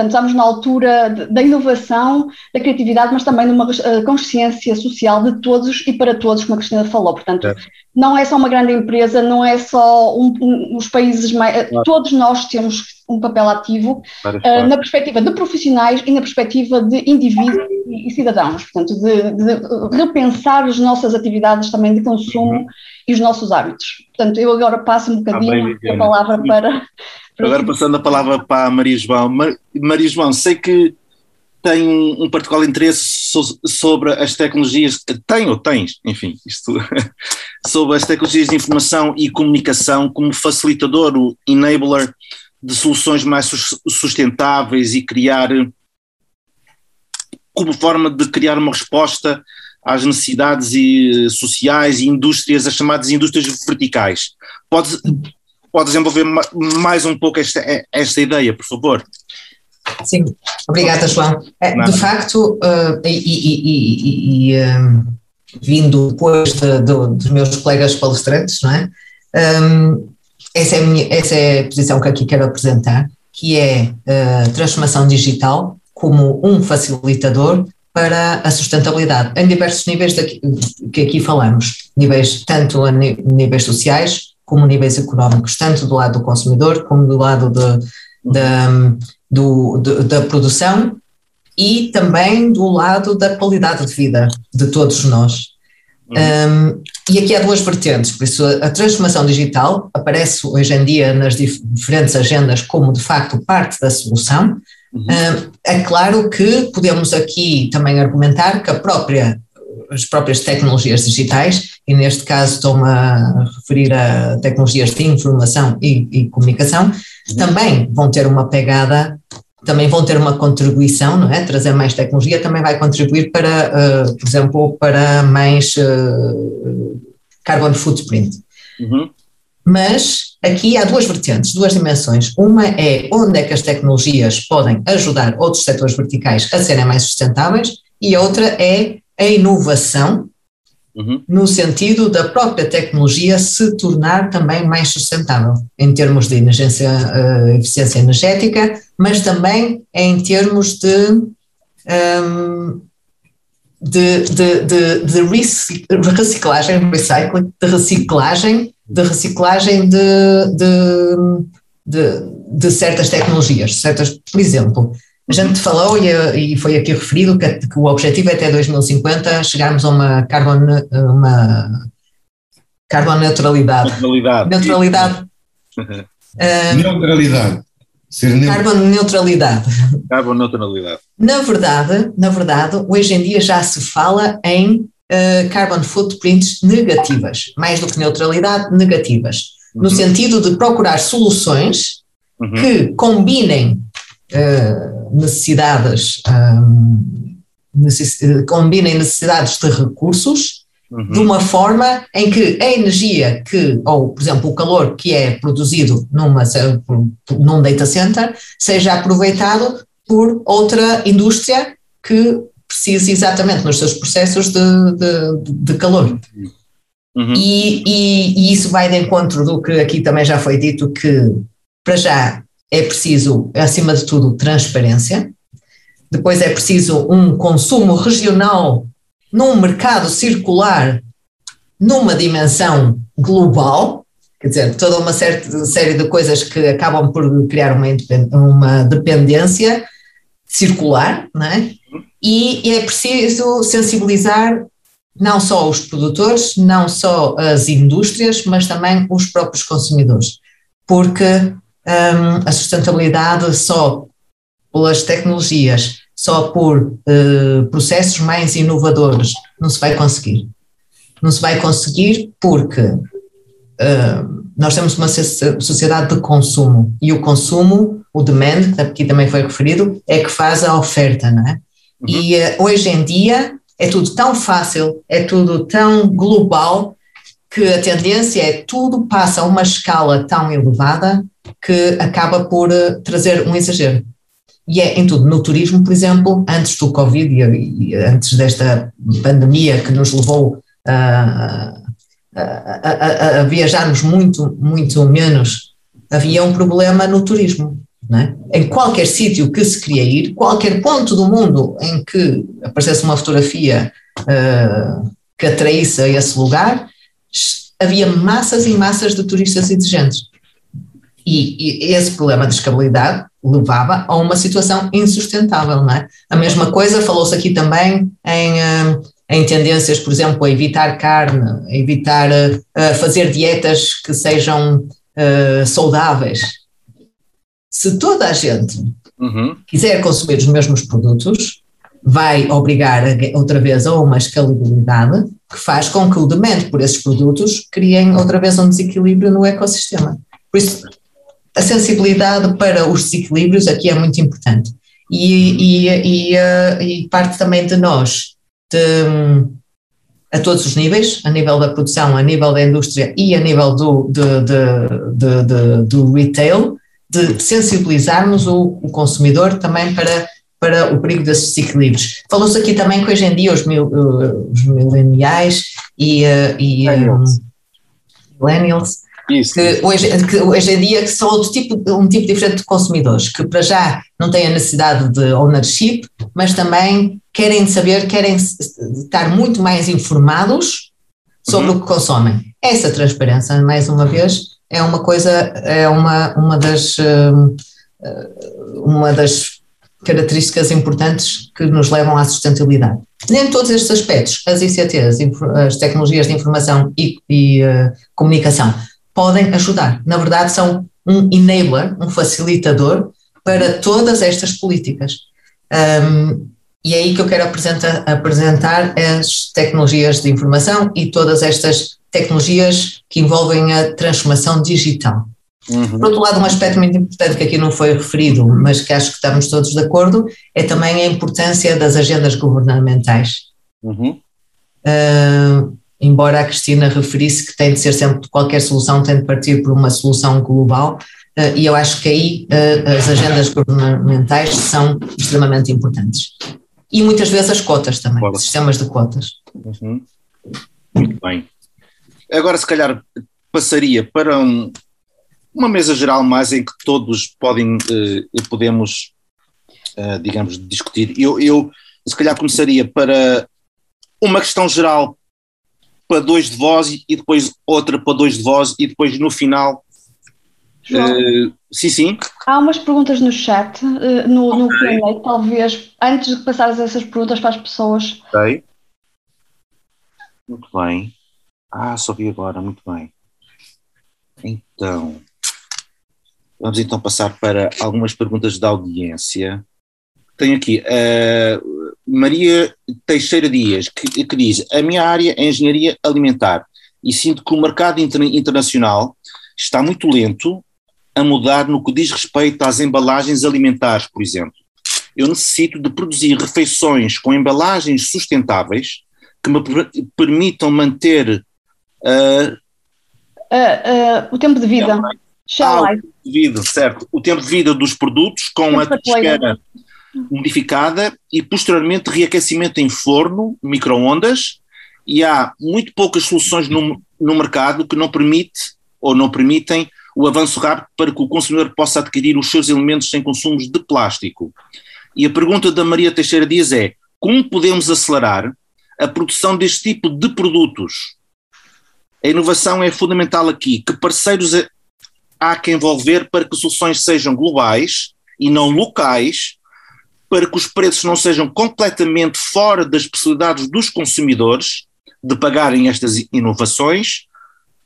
Portanto, estamos na altura da inovação, da criatividade, mas também numa eh, consciência social de todos e para todos, como a Cristina falou. Portanto, é. não é só uma grande empresa, não é só um, um, os países mais. Eh, claro. Todos nós temos um papel ativo uh, na perspectiva de profissionais e na perspectiva de indivíduos e, e cidadãos. Portanto, de, de, repensar as nossas atividades também de consumo uhum. e os nossos hábitos. Portanto, eu agora passo um bocadinho ah, bem, a palavra para Agora passando a palavra para a Maria João. Maria João, sei que tem um, particular interesse so, sobre as tecnologias, tem ou tens, enfim, isto, sobre as tecnologias de informação e comunicação como facilitador, o enabler de soluções mais sustentáveis e criar, como forma de criar uma resposta às necessidades e, sociais e indústrias, as chamadas indústrias verticais. Pode, pode desenvolver mais um pouco esta, esta ideia, por favor? Sim, obrigada, João. É, de facto, uh, e, e, e um, vindo depois de, de, dos meus colegas palestrantes, não é? Um, essa, é minha, essa é a posição que aqui quero apresentar, que é a uh, transformação digital como um facilitador para a sustentabilidade, em diversos níveis daqui, que aqui falamos, níveis tanto a níveis sociais, como níveis económicos, tanto do lado do consumidor como do lado de, de, do, de, da produção e também do lado da qualidade de vida de todos nós. Uhum. Um, e aqui há duas vertentes, por isso a, transformação digital aparece hoje em dia nas dif diferentes agendas como de facto parte da solução. Uhum. Um, é claro que podemos aqui também argumentar que a própria as próprias tecnologias digitais, e neste caso estou-me a referir a tecnologias de informação e, e comunicação, também vão ter uma pegada também vão ter uma contribuição, não é? Trazer mais tecnologia também vai contribuir para, uh, por exemplo, para mais uh, carbon footprint. Uhum. Mas aqui há duas vertentes, duas dimensões. Uma é onde é que as tecnologias podem ajudar outros setores verticais a serem mais sustentáveis, e a outra é a inovação, uhum. no sentido da própria tecnologia se tornar também mais sustentável, em termos de emergência, uh, eficiência energética, mas também em termos de. Um, de, de, de, de reciclagem, recycling, de reciclagem, de reciclagem de, de, de, de certas tecnologias, certas, por exemplo, a gente falou e, e foi aqui referido que, que, o objetivo é até 2050 chegarmos a uma carbon, uma carbon neutralidade. Neutralidade. Neutralidade. uh, neutralidade. Ser carbon neutralidade. Carbon neutralidade. Na verdade, na verdade, hoje em dia já se fala em uh, carbon footprints negativas, mais do que neutralidade, negativas, uhum. no sentido de procurar soluções uhum. que combinem uh, necessidades, um, necess, combinem necessidades de recursos uhum. de uma forma em que a energia que, ou por exemplo, o calor que é produzido numa, num data center seja aproveitado por outra indústria que precise exatamente nos seus processos de, de, de calor. Uhum. E, e, e, isso vai de encontro do que aqui também já foi dito, que para já é preciso, acima de tudo, transparência, depois é preciso um consumo regional num mercado circular numa dimensão global, quer dizer, toda uma certa série de coisas que acabam por criar uma, uma dependência circular, não é? E é preciso sensibilizar não só os produtores, não só as indústrias, mas também os próprios consumidores, porque um, a sustentabilidade só pelas tecnologias, só por uh, processos mais inovadores, não se vai conseguir. Não se vai conseguir porque uh, nós temos uma sociedade de consumo e o consumo, o demand, que aqui também foi referido, é que faz a oferta, não é? Uhum. E uh, hoje em dia é tudo tão fácil, é tudo tão global que a tendência é tudo passa a uma escala tão elevada que acaba por uh, trazer um exagero. E é em tudo. No turismo, por exemplo, antes do Covid e antes desta pandemia que nos levou a, a, a, a, viajarmos muito, muito menos, havia um problema no turismo. É? Em qualquer sítio que se queria ir, qualquer ponto do mundo em que aparecesse uma fotografia uh, que atraísse a esse lugar, havia massas e massas de turistas exigentes. E, e, esse problema de escabilidade levava a uma situação insustentável, não é? A mesma coisa falou-se aqui também em, eh, em tendências, por exemplo, a evitar carne, a evitar a fazer dietas que sejam uh, saudáveis. Se toda a gente uhum. quiser consumir os mesmos produtos, vai obrigar outra vez a uma escalabilidade que faz com que o demand por esses produtos criem outra vez um desequilíbrio no ecossistema. Por isso, a sensibilidade para os desequilíbrios aqui é muito importante. E, e, e, e parte também de nós, de, a todos os níveis, a nível da produção, a nível da indústria e a nível do, de, de, de, do retail, de sensibilizarmos o, o, consumidor também para, para o perigo desses desequilíbrios. Falou-se aqui também que hoje em dia os, mil, os mileniais e, uh, e um, millennials isso. Que, hoje, que hoje em dia são outro tipo, um tipo diferente de consumidores, que para já não têm a necessidade de ownership, mas também querem saber, querem estar muito mais informados sobre uhum. o que consomem. Essa transparência, mais uma vez, é uma coisa, é uma, uma das uma das características importantes que nos levam à sustentabilidade. Nem todos estes aspectos, as ICTs, as tecnologias de informação e, e uh, comunicação, podem ajudar. Na verdade, são um enabler, um facilitador para todas estas políticas. Um, e é aí que eu quero apresentar, apresentar as tecnologias de informação e todas estas tecnologias que envolvem a transformação digital. Uhum. Por outro lado, um aspecto muito importante que aqui não foi referido, mas que acho que estamos todos de acordo, é também a importância das agendas governamentais. Uhum. Uh, embora a Cristina referisse que tem de ser sempre, qualquer solução tem de partir por uma solução global, uh, e eu acho que aí uh, as agendas governamentais são extremamente importantes. E muitas vezes as cotas também, Bora. sistemas de cotas. Uhum. Muito bem. Agora, se calhar, passaria para um, uma mesa geral mais em que todos podem uh, podemos, uh, digamos, discutir. Eu, eu, se calhar, começaria para uma questão geral para dois de vós e depois outra para dois de vós e depois no final. Uh, sim, sim. Há umas perguntas no chat, uh, no, no okay. talvez, antes de passares essas perguntas para as pessoas. Ok. Muito bem. Ah, só vi agora, muito bem. Então, vamos então passar para algumas perguntas da audiência. Tenho aqui uh, Maria Teixeira Dias, que, que, diz: A minha área é engenharia alimentar e sinto que o mercado inter, internacional está muito lento a mudar no que diz respeito às embalagens alimentares, por exemplo. Eu necessito de produzir refeições com embalagens sustentáveis que me permitam manter uh, uh, o tempo de vida. Ah, o tempo de vida, certo. O tempo de vida dos produtos com a tisqueira modificada e posteriormente reaquecimento em forno, microondas, e há muito poucas soluções no, no mercado que não permite ou não permitem o avanço rápido para que o consumidor possa adquirir os seus elementos sem consumos de plástico. E a pergunta da Maria Teixeira Dias é: como podemos acelerar a produção deste tipo de produtos? A inovação é fundamental aqui. Que parceiros há que envolver para que soluções sejam globais e não locais para que os preços não sejam completamente fora das possibilidades dos consumidores de pagarem estas inovações.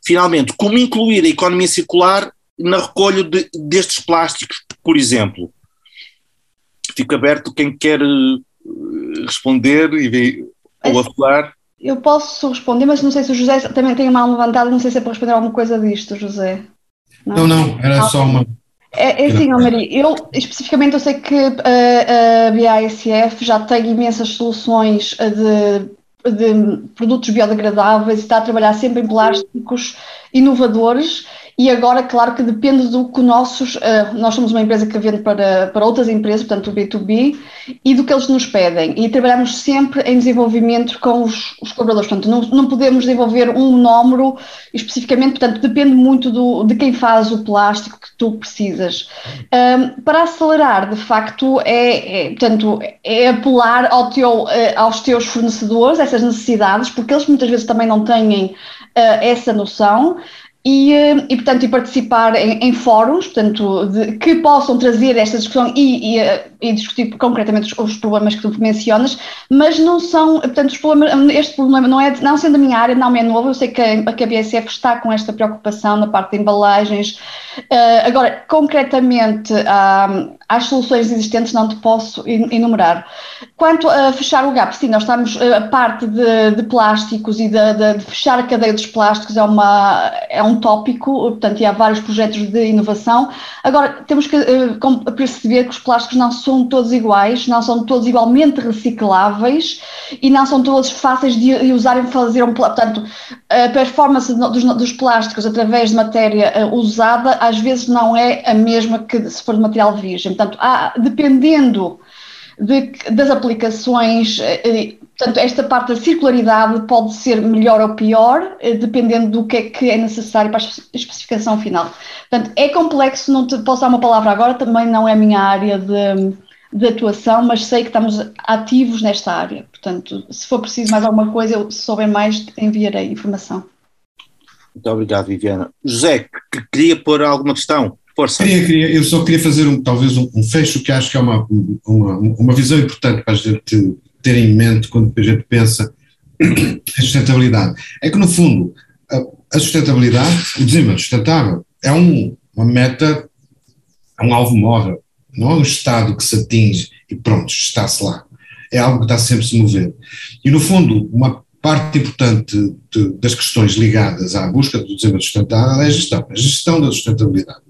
Finalmente, como incluir a economia circular na recolha de, destes plásticos, por exemplo? Fico aberto quem quer eh, responder e, ou a falar. Eu posso responder, mas não sei se o José também tem a mão levantada, não sei se é para responder alguma coisa disto, José. Não, não, não era só uma, é, é assim, Maria, eu especificamente eu sei que a, a BASF já tem imensas soluções de, de produtos biodegradáveis e está a trabalhar sempre em plásticos inovadores e agora, claro que depende do que nossos, uh, nós somos uma empresa que vende para, para outras empresas, portanto o B2B, e do que eles nos pedem. E trabalhamos sempre em desenvolvimento com os, os portanto não, não podemos desenvolver um monómero especificamente, portanto depende muito do, de quem faz o plástico que tu precisas. Um, para acelerar, de facto, é, é, portanto, é apelar ao teu, uh, aos teus fornecedores, essas necessidades, porque eles muitas vezes também não têm uh, essa noção e, eh, e, portanto, e participar em, em fóruns, portanto, de, que possam trazer esta discussão e, e, eh, e discutir concretamente os, os, problemas que tu mencionas, mas não são, portanto, os problemas, este problema não é, não sendo a minha área, não é novo, eu sei que a, que a BSF está com esta preocupação na parte de embalagens, uh, agora, concretamente, uh, às soluções existentes não te posso enumerar. Quanto a fechar o gap, sim, nós estamos, a parte de, de plásticos e de, de, de, fechar a cadeia dos plásticos é, uma, é um tópico, portanto, e há vários projetos de inovação. Agora, temos que uh, perceber que os plásticos não são todos iguais, não são todos igualmente recicláveis e não são todos fáceis de usar e fazer um, portanto, a performance dos, dos plásticos através de matéria uh, usada às vezes não é a mesma que se for de material virgem. Portanto, há, dependendo de, das aplicações, eh, eh, portanto, esta parte da circularidade pode ser melhor ou pior, eh, dependendo do que é que é necessário para a especificação final. Portanto, é complexo, não te posso dar uma palavra agora, também não é a minha área de, de atuação, mas sei que estamos ativos nesta área. Portanto, se for preciso mais alguma coisa, eu, se souber mais, enviarei informação. Muito obrigado, Viviana. José, que queria pôr alguma questão? Força. Queria, queria, eu só queria fazer um, talvez um, um, fecho que acho que é uma, uma, uma visão importante para a gente ter em mente quando a gente pensa em sustentabilidade. É que, no fundo, a, a sustentabilidade, o desenvolvimento sustentável, é um, uma meta, é um alvo móvel, não é um estado que se atinge e pronto, está-se lá. É algo que está sempre a se mover. E, no fundo, uma parte importante de, das questões ligadas à busca do desenvolvimento sustentável é a gestão, a gestão da sustentabilidade.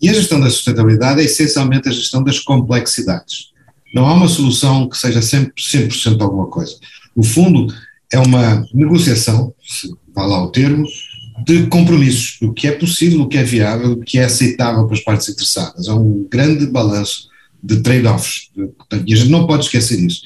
E a gestão da sustentabilidade é essencialmente a gestão das complexidades. Não há uma solução que seja sempre 100% alguma coisa. No fundo, é uma negociação, se vá lá o termo, de compromissos, do que é possível, do que é viável, do que é aceitável para as partes interessadas. É um grande balanço de trade-offs. E a gente não pode esquecer isso.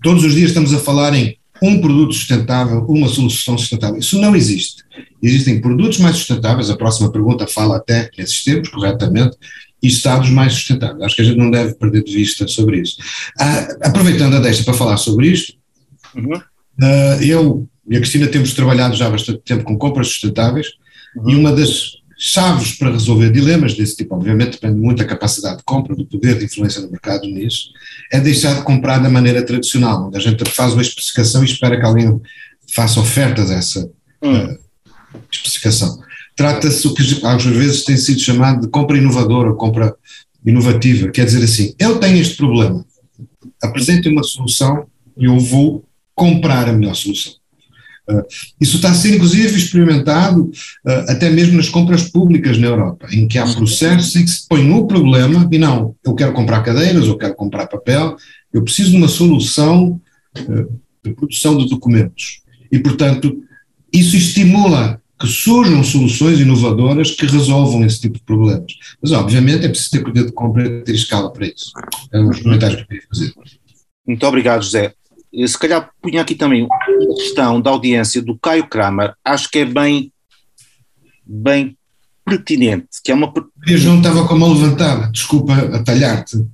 Todos os dias estamos a falar em um produto sustentável, uma solução sustentável. Isso não existe. Existem produtos mais sustentáveis, a próxima pergunta fala até nesses tempos, corretamente, e estados mais sustentáveis. Acho que a gente não deve perder de vista sobre isso. Ah, aproveitando a deixa para falar sobre isto, uhum. ah, eu e a Cristina temos trabalhado já há bastante tempo com compras sustentáveis uhum. e uma das chaves para resolver dilemas desse tipo, obviamente depende muito da capacidade de compra, do poder de influência no mercado nisso, é deixar de comprar da maneira tradicional, onde a gente faz uma especificação e espera que alguém faça ofertas a essa uhum. uh, especificação. Trata-se o que às vezes tem sido chamado de compra inovadora, compra inovativa, quer dizer assim, eu tenho este problema, apresente uma solução e eu vou comprar a melhor solução. Uh, isso está a ser, inclusive, experimentado uh, até mesmo nas compras públicas na Europa, em que há processos em que se põe no problema e não, eu quero comprar cadeiras, eu quero comprar papel, eu preciso de uma solução uh, de produção de documentos. E, portanto, isso estimula que surjam soluções inovadoras que resolvam esse tipo de problemas. Mas, obviamente, é preciso ter poder de compra e ter escala para isso. É um comentários que eu queria fazer. Muito obrigado, José. Eh, se calhar punha aqui também uma questão da audiência do Caio Kramer, acho que é bem, bem pertinente, que é uma... Eu não estava com a mão levantada, desculpa atalhar-te.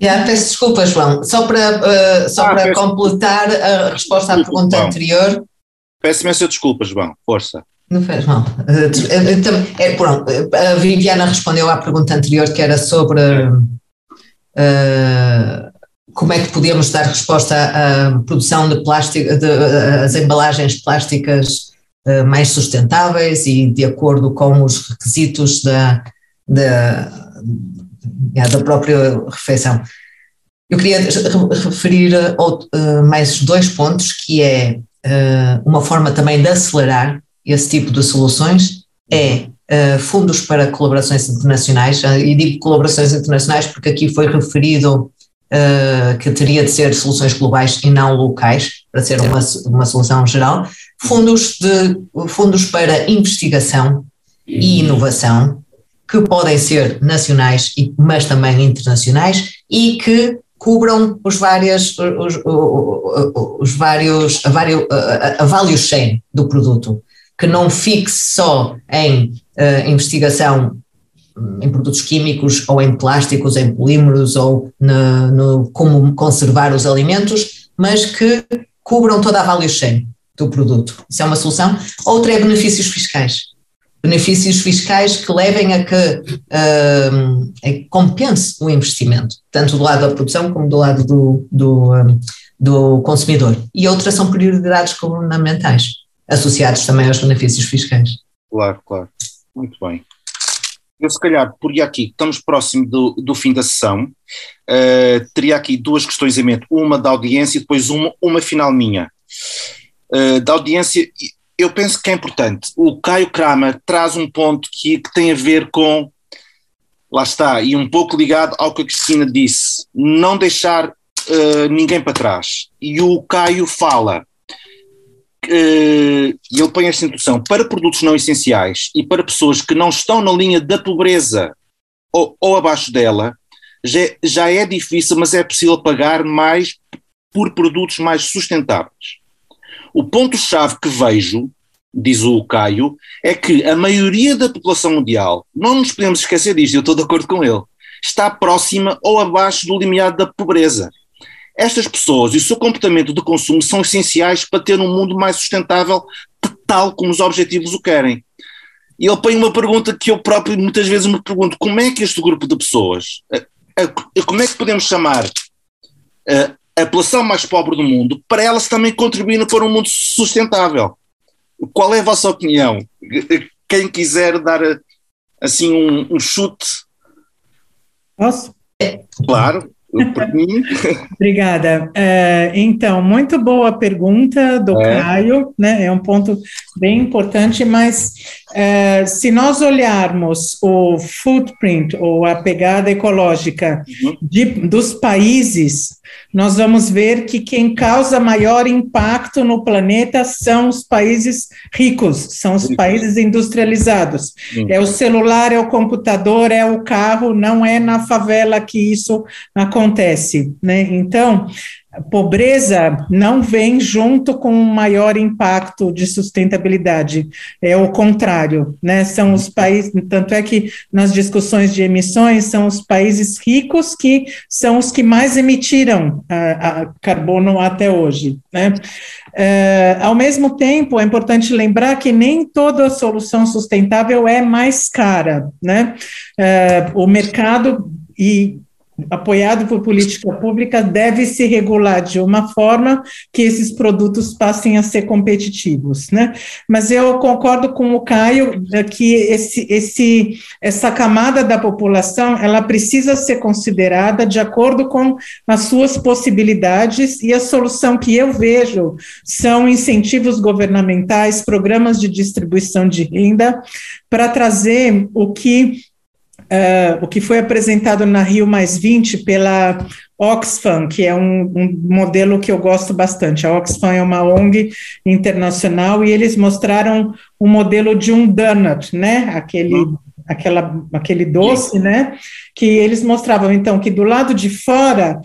Yeah, peço desculpa, João. Só para, uh, só ah, para peço... completar a resposta à pergunta João. anterior. Peço imensa desculpa, João. Força. Não fez mal. Uh, é, pronto, a Viviana respondeu à pergunta anterior que era sobre uh, como é que podíamos dar resposta à produção de plástico, de, as embalagens plásticas uh, mais sustentáveis e de acordo com os requisitos da, da, da própria refeição. Eu queria referir uh, mais dois pontos, que é uh, uma forma também de acelerar esse tipo de soluções, é fundos para colaborações internacionais, e digo colaborações internacionais porque aqui foi referido uh, que teria de ser soluções globais e não locais, para ser uma, uma solução geral, fundos, de, fundos para investigação e inovação, que podem ser nacionais, mas também internacionais, e que cubram os vários, os, os, os vários, a, vários, a, value chain do produto, que não fixe só em uh, investigação em produtos químicos ou em plásticos, em polímeros ou no, no, como conservar os alimentos, mas que cubram toda a value chain do produto. Isso é uma solução. Outra é benefícios fiscais. Benefícios fiscais que levem a que uh, compense o investimento, tanto do lado da produção como do lado do, do, um, do consumidor. E outras são prioridades governamentais, associados também aos benefícios fiscais. Claro, claro. Muito bem. Eu, se calhar, por aqui, estamos próximo do, do fim da sessão, uh, teria aqui duas questões em mente, uma da audiência e depois uma, uma final minha. Uh, da audiência, eu penso que é importante. O Caio Kramer traz um ponto que, que tem a ver com, lá está, e um pouco ligado ao que a Cristina disse, não deixar uh, ninguém para trás. E o Caio fala uh, ele põe esta introdução, para produtos não essenciais e para pessoas que não estão na linha da pobreza ou, ou abaixo dela, já, já é difícil, mas é possível pagar mais por produtos mais sustentáveis. O ponto-chave que vejo, diz o Caio, é que a maioria da população mundial, não nos podemos esquecer disto, eu estou de acordo com ele, está próxima ou abaixo do limiar da pobreza. Estas pessoas e o seu comportamento de consumo são essenciais para ter um mundo mais sustentável, tal como os objetivos o querem. E ele põe uma pergunta que eu próprio muitas vezes me pergunto: como é que este grupo de pessoas, como é que podemos chamar a população mais pobre do mundo para elas também contribuírem para um mundo sustentável? Qual é a vossa opinião? Quem quiser dar assim um, um chute? Posso? Claro. Por mim. Obrigada. É, então, muito boa pergunta do é. Caio, né? É um ponto bem importante, mas é, se nós olharmos o footprint ou a pegada ecológica uhum. de, dos países, nós vamos ver que quem causa maior impacto no planeta são os países ricos, são os países industrializados. É o celular, é o computador, é o carro, não é na favela que isso acontece, né? Então, pobreza não vem junto com um maior impacto de sustentabilidade, é o contrário, né? São os países, tanto é que nas discussões de emissões são os países ricos que são os que mais emitiram a, a carbono até hoje, né? É, ao mesmo tempo, é importante lembrar que nem toda solução sustentável é mais cara, né? É, o mercado e apoiado por política pública, deve se regular de uma forma que esses produtos passem a ser competitivos, né? Mas eu concordo com o Caio é, que esse, esse, essa camada da população, ela precisa ser considerada de acordo com as suas possibilidades e a solução que eu vejo são incentivos governamentais, programas de distribuição de renda para trazer o que uh, o que foi apresentado na Rio Mais 20 pela Oxfam, que é um, um, modelo que eu gosto bastante. A Oxfam é uma ONG internacional e eles mostraram um modelo de um donut, né? Aquele, uhum. Aquela, aquele doce, né? Que eles mostravam, então, que do lado de fora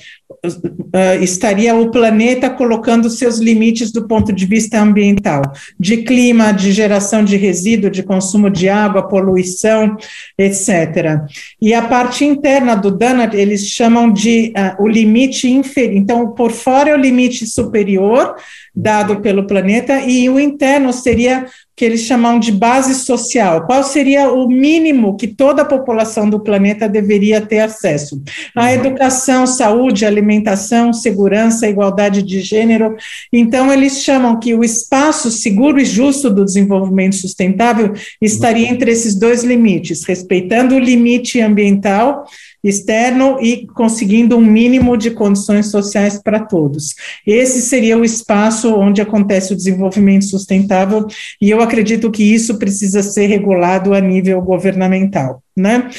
uh, estaria o planeta colocando seus limites do ponto de vista ambiental, de clima, de geração de resíduo, de consumo de água, poluição, etc. E a parte interna do donut eles chamam de uh, o limite inferior. Então, por fora é o limite superior dado pelo planeta e o interno seria que eles chamam de base social. Qual seria o mínimo que toda a população do planeta deveria ter acesso? A uhum. educação, saúde, alimentação, segurança, igualdade de gênero. Então, eles chamam que o espaço seguro e justo do desenvolvimento sustentável estaria entre esses dois limites, respeitando o limite ambiental externo e conseguindo um mínimo de condições sociais para todos. Esse seria o espaço onde acontece o desenvolvimento sustentável, e eu acredito que isso precisa ser regulado a nível governamental, né?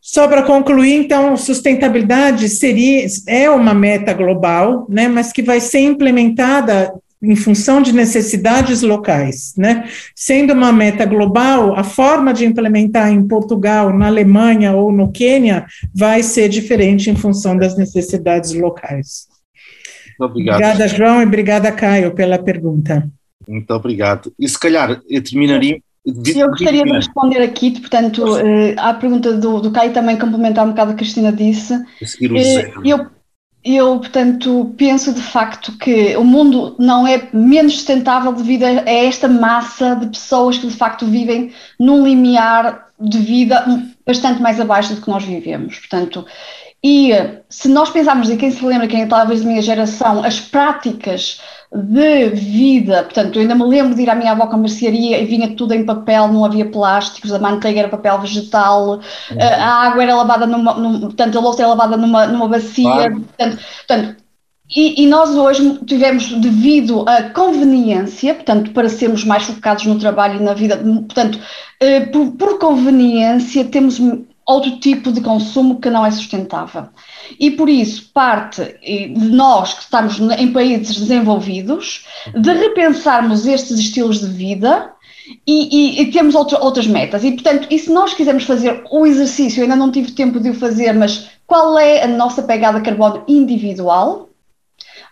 Só para concluir, então, sustentabilidade seria é uma meta global, né, mas que vai ser implementada em função de necessidades locais, né? Sendo uma meta global, a forma de implementar em Portugal, na Alemanha ou no Quênia vai ser diferente em função das necessidades locais. Obrigado. Obrigada, João, e obrigada, Caio, pela pergunta. Muito obrigado. E se calhar eu terminaria. Eu gostaria de responder aqui, portanto, eh, à pergunta do, do Caio, também complementar um bocado o que a Cristina disse. Eh, eu eu, portanto, penso de facto que o mundo não é menos sustentável devido a esta massa de pessoas que de facto vivem num limiar de vida bastante mais abaixo do que nós vivemos. Portanto, e se nós pensarmos, e quem se lembra, quem é talvez da minha geração, as práticas de vida, portanto, eu ainda me lembro de ir à minha avó com a mercearia e vinha tudo em papel, não havia plásticos, a manteiga era papel vegetal, uhum. a água era lavada numa, numa, portanto, a louça era lavada numa, numa bacia, claro. portanto, portanto e, e, nós hoje tivemos, devido à conveniência, portanto, para sermos mais focados no trabalho e na vida, portanto, eh, por, por conveniência, temos outro tipo de consumo que não é sustentável. E por isso, parte de nós que estamos em países desenvolvidos, de repensarmos estes estilos de vida e, e, e temos outro, outras metas. E, portanto, e se nós quisermos fazer o exercício, eu ainda não tive tempo de o fazer, mas qual é a nossa pegada de carbono individual?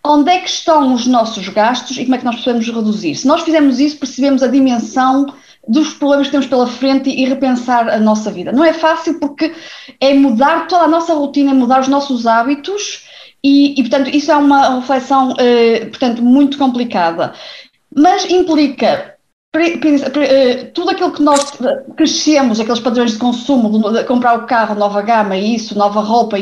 Onde é que estão os nossos gastos e como é que nós podemos reduzir? Se nós fizermos isso, percebemos a dimensão dos problemas que temos pela frente e repensar a nossa vida. Não é fácil porque é mudar toda a nossa rotina, é mudar os nossos hábitos e, e portanto, isso é uma reflexão, eh, portanto, muito complicada. Mas implica eh, tudo aquilo que nós crescemos, aqueles padrões de consumo, de comprar o carro, nova gama, isso, nova roupa,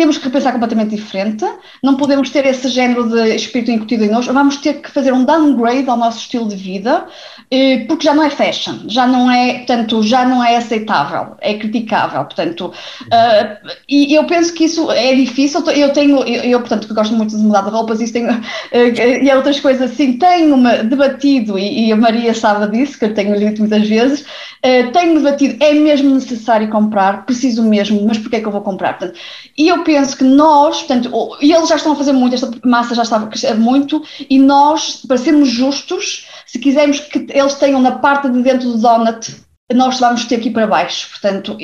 temos que repensar completamente diferente, não podemos ter esse género de espírito incutido em nós, vamos ter que fazer um downgrade ao nosso estilo de vida, eh, porque já não é fashion, já não é, portanto, já não é aceitável, é criticável, portanto, uh, e eu penso que isso é difícil, eu tenho, eu, eu portanto, que gosto muito de mudar de roupas, isso tenho, uh, e outras coisas assim, tenho-me debatido, e, e, a Maria sabe disso, que eu tenho dito muitas vezes, uh, tenho debatido, é mesmo necessário comprar, preciso mesmo, mas porquê é que eu vou comprar? Portanto, e eu penso que nós, portanto, e eles já estão a fazer muito, esta massa já está a crescer muito, e nós, para sermos justos, se quisermos que eles tenham na parte de dentro do donut, nós vamos ter que ir para baixo, portanto,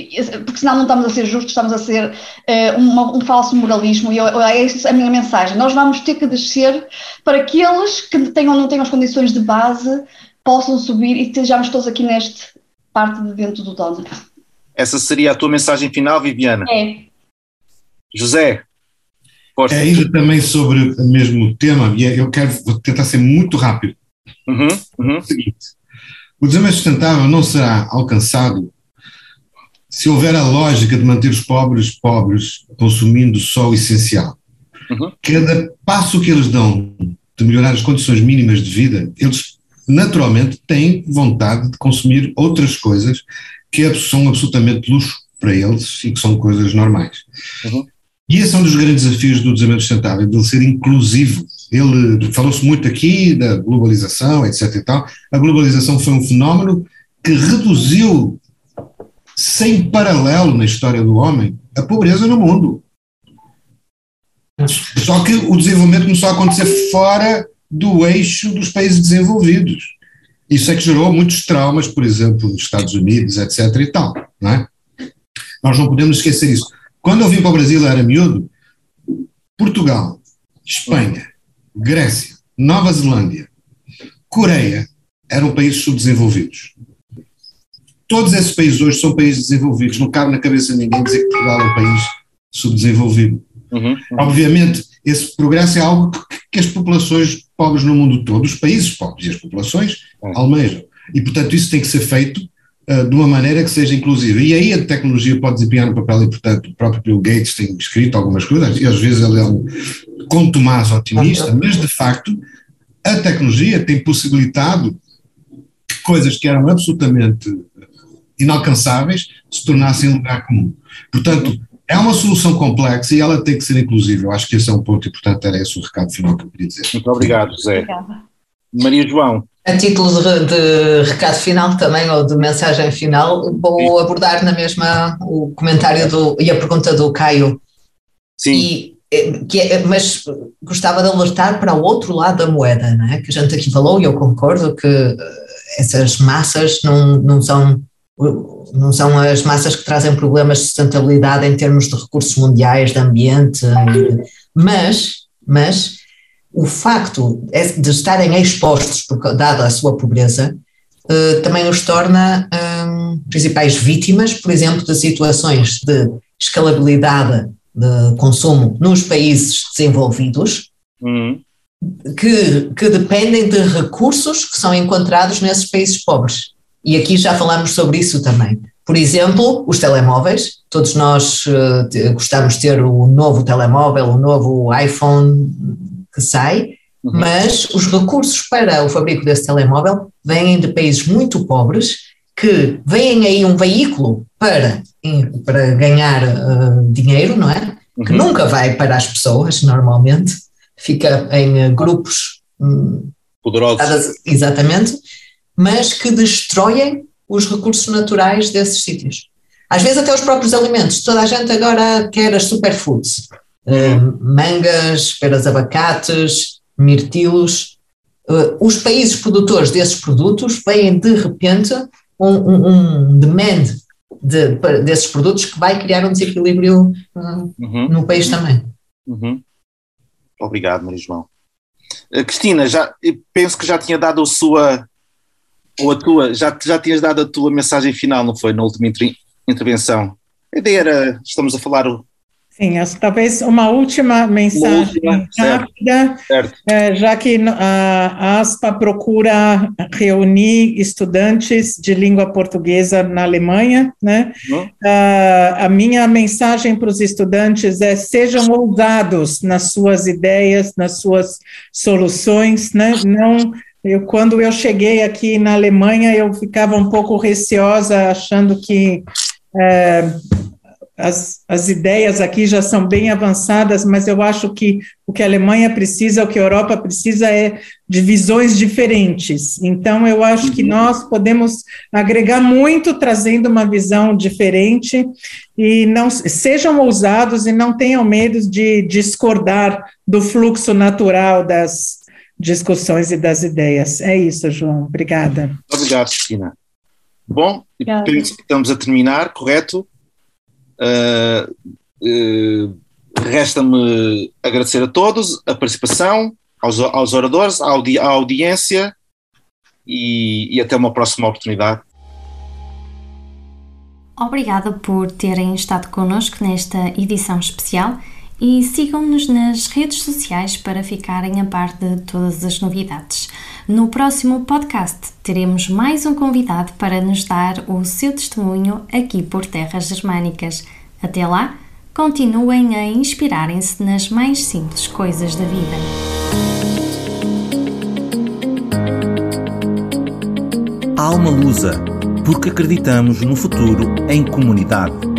porque senão não estamos a ser justos, estamos a ser uh, um, um, falso moralismo, e eu, é isso a minha mensagem. Nós vamos ter que descer para que eles que tenham, não tenham as condições de base possam subir e estejamos todos aqui neste parte de dentro do donut. Essa seria a tua mensagem final, Viviana? É. José. Força. É ainda também sobre o mesmo tema, e é, eu quero vou tentar ser muito rápido. Uhum, uhum. O seguinte: o desenvolvimento sustentável não será alcançado se houver a lógica de manter os pobres pobres, consumindo só o essencial. Uhum. Cada passo que eles dão de melhorar as condições mínimas de vida, eles naturalmente têm vontade de consumir outras coisas que são absolutamente luxo para eles e que são coisas normais. Uhum. E esse é um dos grandes desafios do desenvolvimento sustentável, de ele ser inclusivo. Ele falou-se muito aqui da globalização, etc. E tal. A globalização foi um fenómeno que reduziu, sem paralelo na história do homem, a pobreza no mundo. Só que o desenvolvimento começou a acontecer fora do eixo dos países desenvolvidos. Isso é que gerou muitos traumas, por exemplo, nos Estados Unidos, etc. e tal. Não é? Nós não podemos esquecer isso. Quando eu vim para o Brasil, era miúdo, Portugal, Espanha, Grécia, Nova Zelândia, Coreia eram países subdesenvolvidos. Todos esses países hoje são países desenvolvidos. Não cabe na cabeça de ninguém dizer que Portugal é um país subdesenvolvido. Uhum, uhum. Obviamente, esse progresso é algo que, que, as populações pobres no mundo todo, os países pobres e as populações, uhum. almejam. E, portanto, isso tem que ser feito de uma maneira que seja inclusiva. E aí a tecnologia pode desempenhar um papel importante. O próprio Bill Gates tem escrito algumas coisas, e às vezes ele é um contumaz otimista, mas de facto a tecnologia tem possibilitado que coisas que eram absolutamente inalcançáveis se tornassem lugar comum. Portanto, é uma solução complexa e ela tem que ser inclusiva. Eu acho que esse é um ponto importante, era esse o recado final que eu queria dizer. Muito obrigado, José. Maria João. A título de, de, recado final também, ou de mensagem final, vou Sim. abordar na mesma o comentário do, e a pergunta do Caio. Sim. E, eh, que é, mas gostava de alertar para o outro lado da moeda, não é? que a gente aqui falou, e eu concordo que eh, essas massas não, não são não são as massas que trazem problemas de sustentabilidade em termos de recursos mundiais, de ambiente, mas, mas o facto é de estarem expostos, dada a sua pobreza, eh, também os torna um, principais vítimas, por exemplo, de situações de escalabilidade de consumo nos países desenvolvidos, uhum. que, que dependem de recursos que são encontrados nesses países pobres. E aqui já falamos sobre isso também. Por exemplo, os telemóveis, todos nós uh, gostamos de ter o novo telemóvel, o novo iPhone que sai, uhum. mas os recursos para o fabrico desse telemóvel vêm de países muito pobres que veem aí um veículo para, para ganhar uh, dinheiro, não é? Uhum. Que nunca vai para as pessoas, normalmente, fica em uh, grupos um, poderosos. Exatamente, mas que destroem os recursos naturais desses sítios. Às vezes até os próprios alimentos. Toda a gente agora quer as superfoods. Uh, mangas, peras abacates, mirtilos. Uh, os países produtores desses produtos veem de repente um, um, um demand de, desses produtos que vai criar um desequilíbrio uh, uhum. no país também. Uhum. Obrigado, Maria João. Cristina, já, penso que já tinha dado a sua ou a tua, já, já tinhas dado a tua mensagem final, não foi? Na última inter, intervenção. A ideia era, estamos a falar Sim, talvez uma última mensagem última, rápida, certo. É, já que a ASPA procura reunir estudantes de língua portuguesa na Alemanha, né? Uhum. a minha mensagem para os estudantes é sejam ousados nas suas ideias, nas suas soluções, né? Não eu, quando eu cheguei aqui na Alemanha, eu ficava um pouco receosa, achando que é, as, as ideias aqui já são bem avançadas, mas eu acho que o que a Alemanha precisa, o que a Europa precisa é de visões diferentes. Então, eu acho que nós podemos agregar muito trazendo uma visão diferente e não sejam ousados e não tenham medo de discordar do fluxo natural das discussões e das ideias. É isso, João. Obrigada. Obrigado, Cristina. Bom, estamos a terminar, correto? Uh, uh, Resta-me agradecer a todos a participação, aos, aos oradores, à, audi à audiência e, e até uma próxima oportunidade. Obrigada por terem estado connosco nesta edição especial e sigam-nos nas redes sociais para ficarem a par de todas as novidades. No próximo podcast teremos mais um convidado para nos dar o seu testemunho aqui por terras germânicas. Até lá, continuem a inspirarem-se nas mais simples coisas da vida. Alma Lusa, porque acreditamos no futuro em comunidade.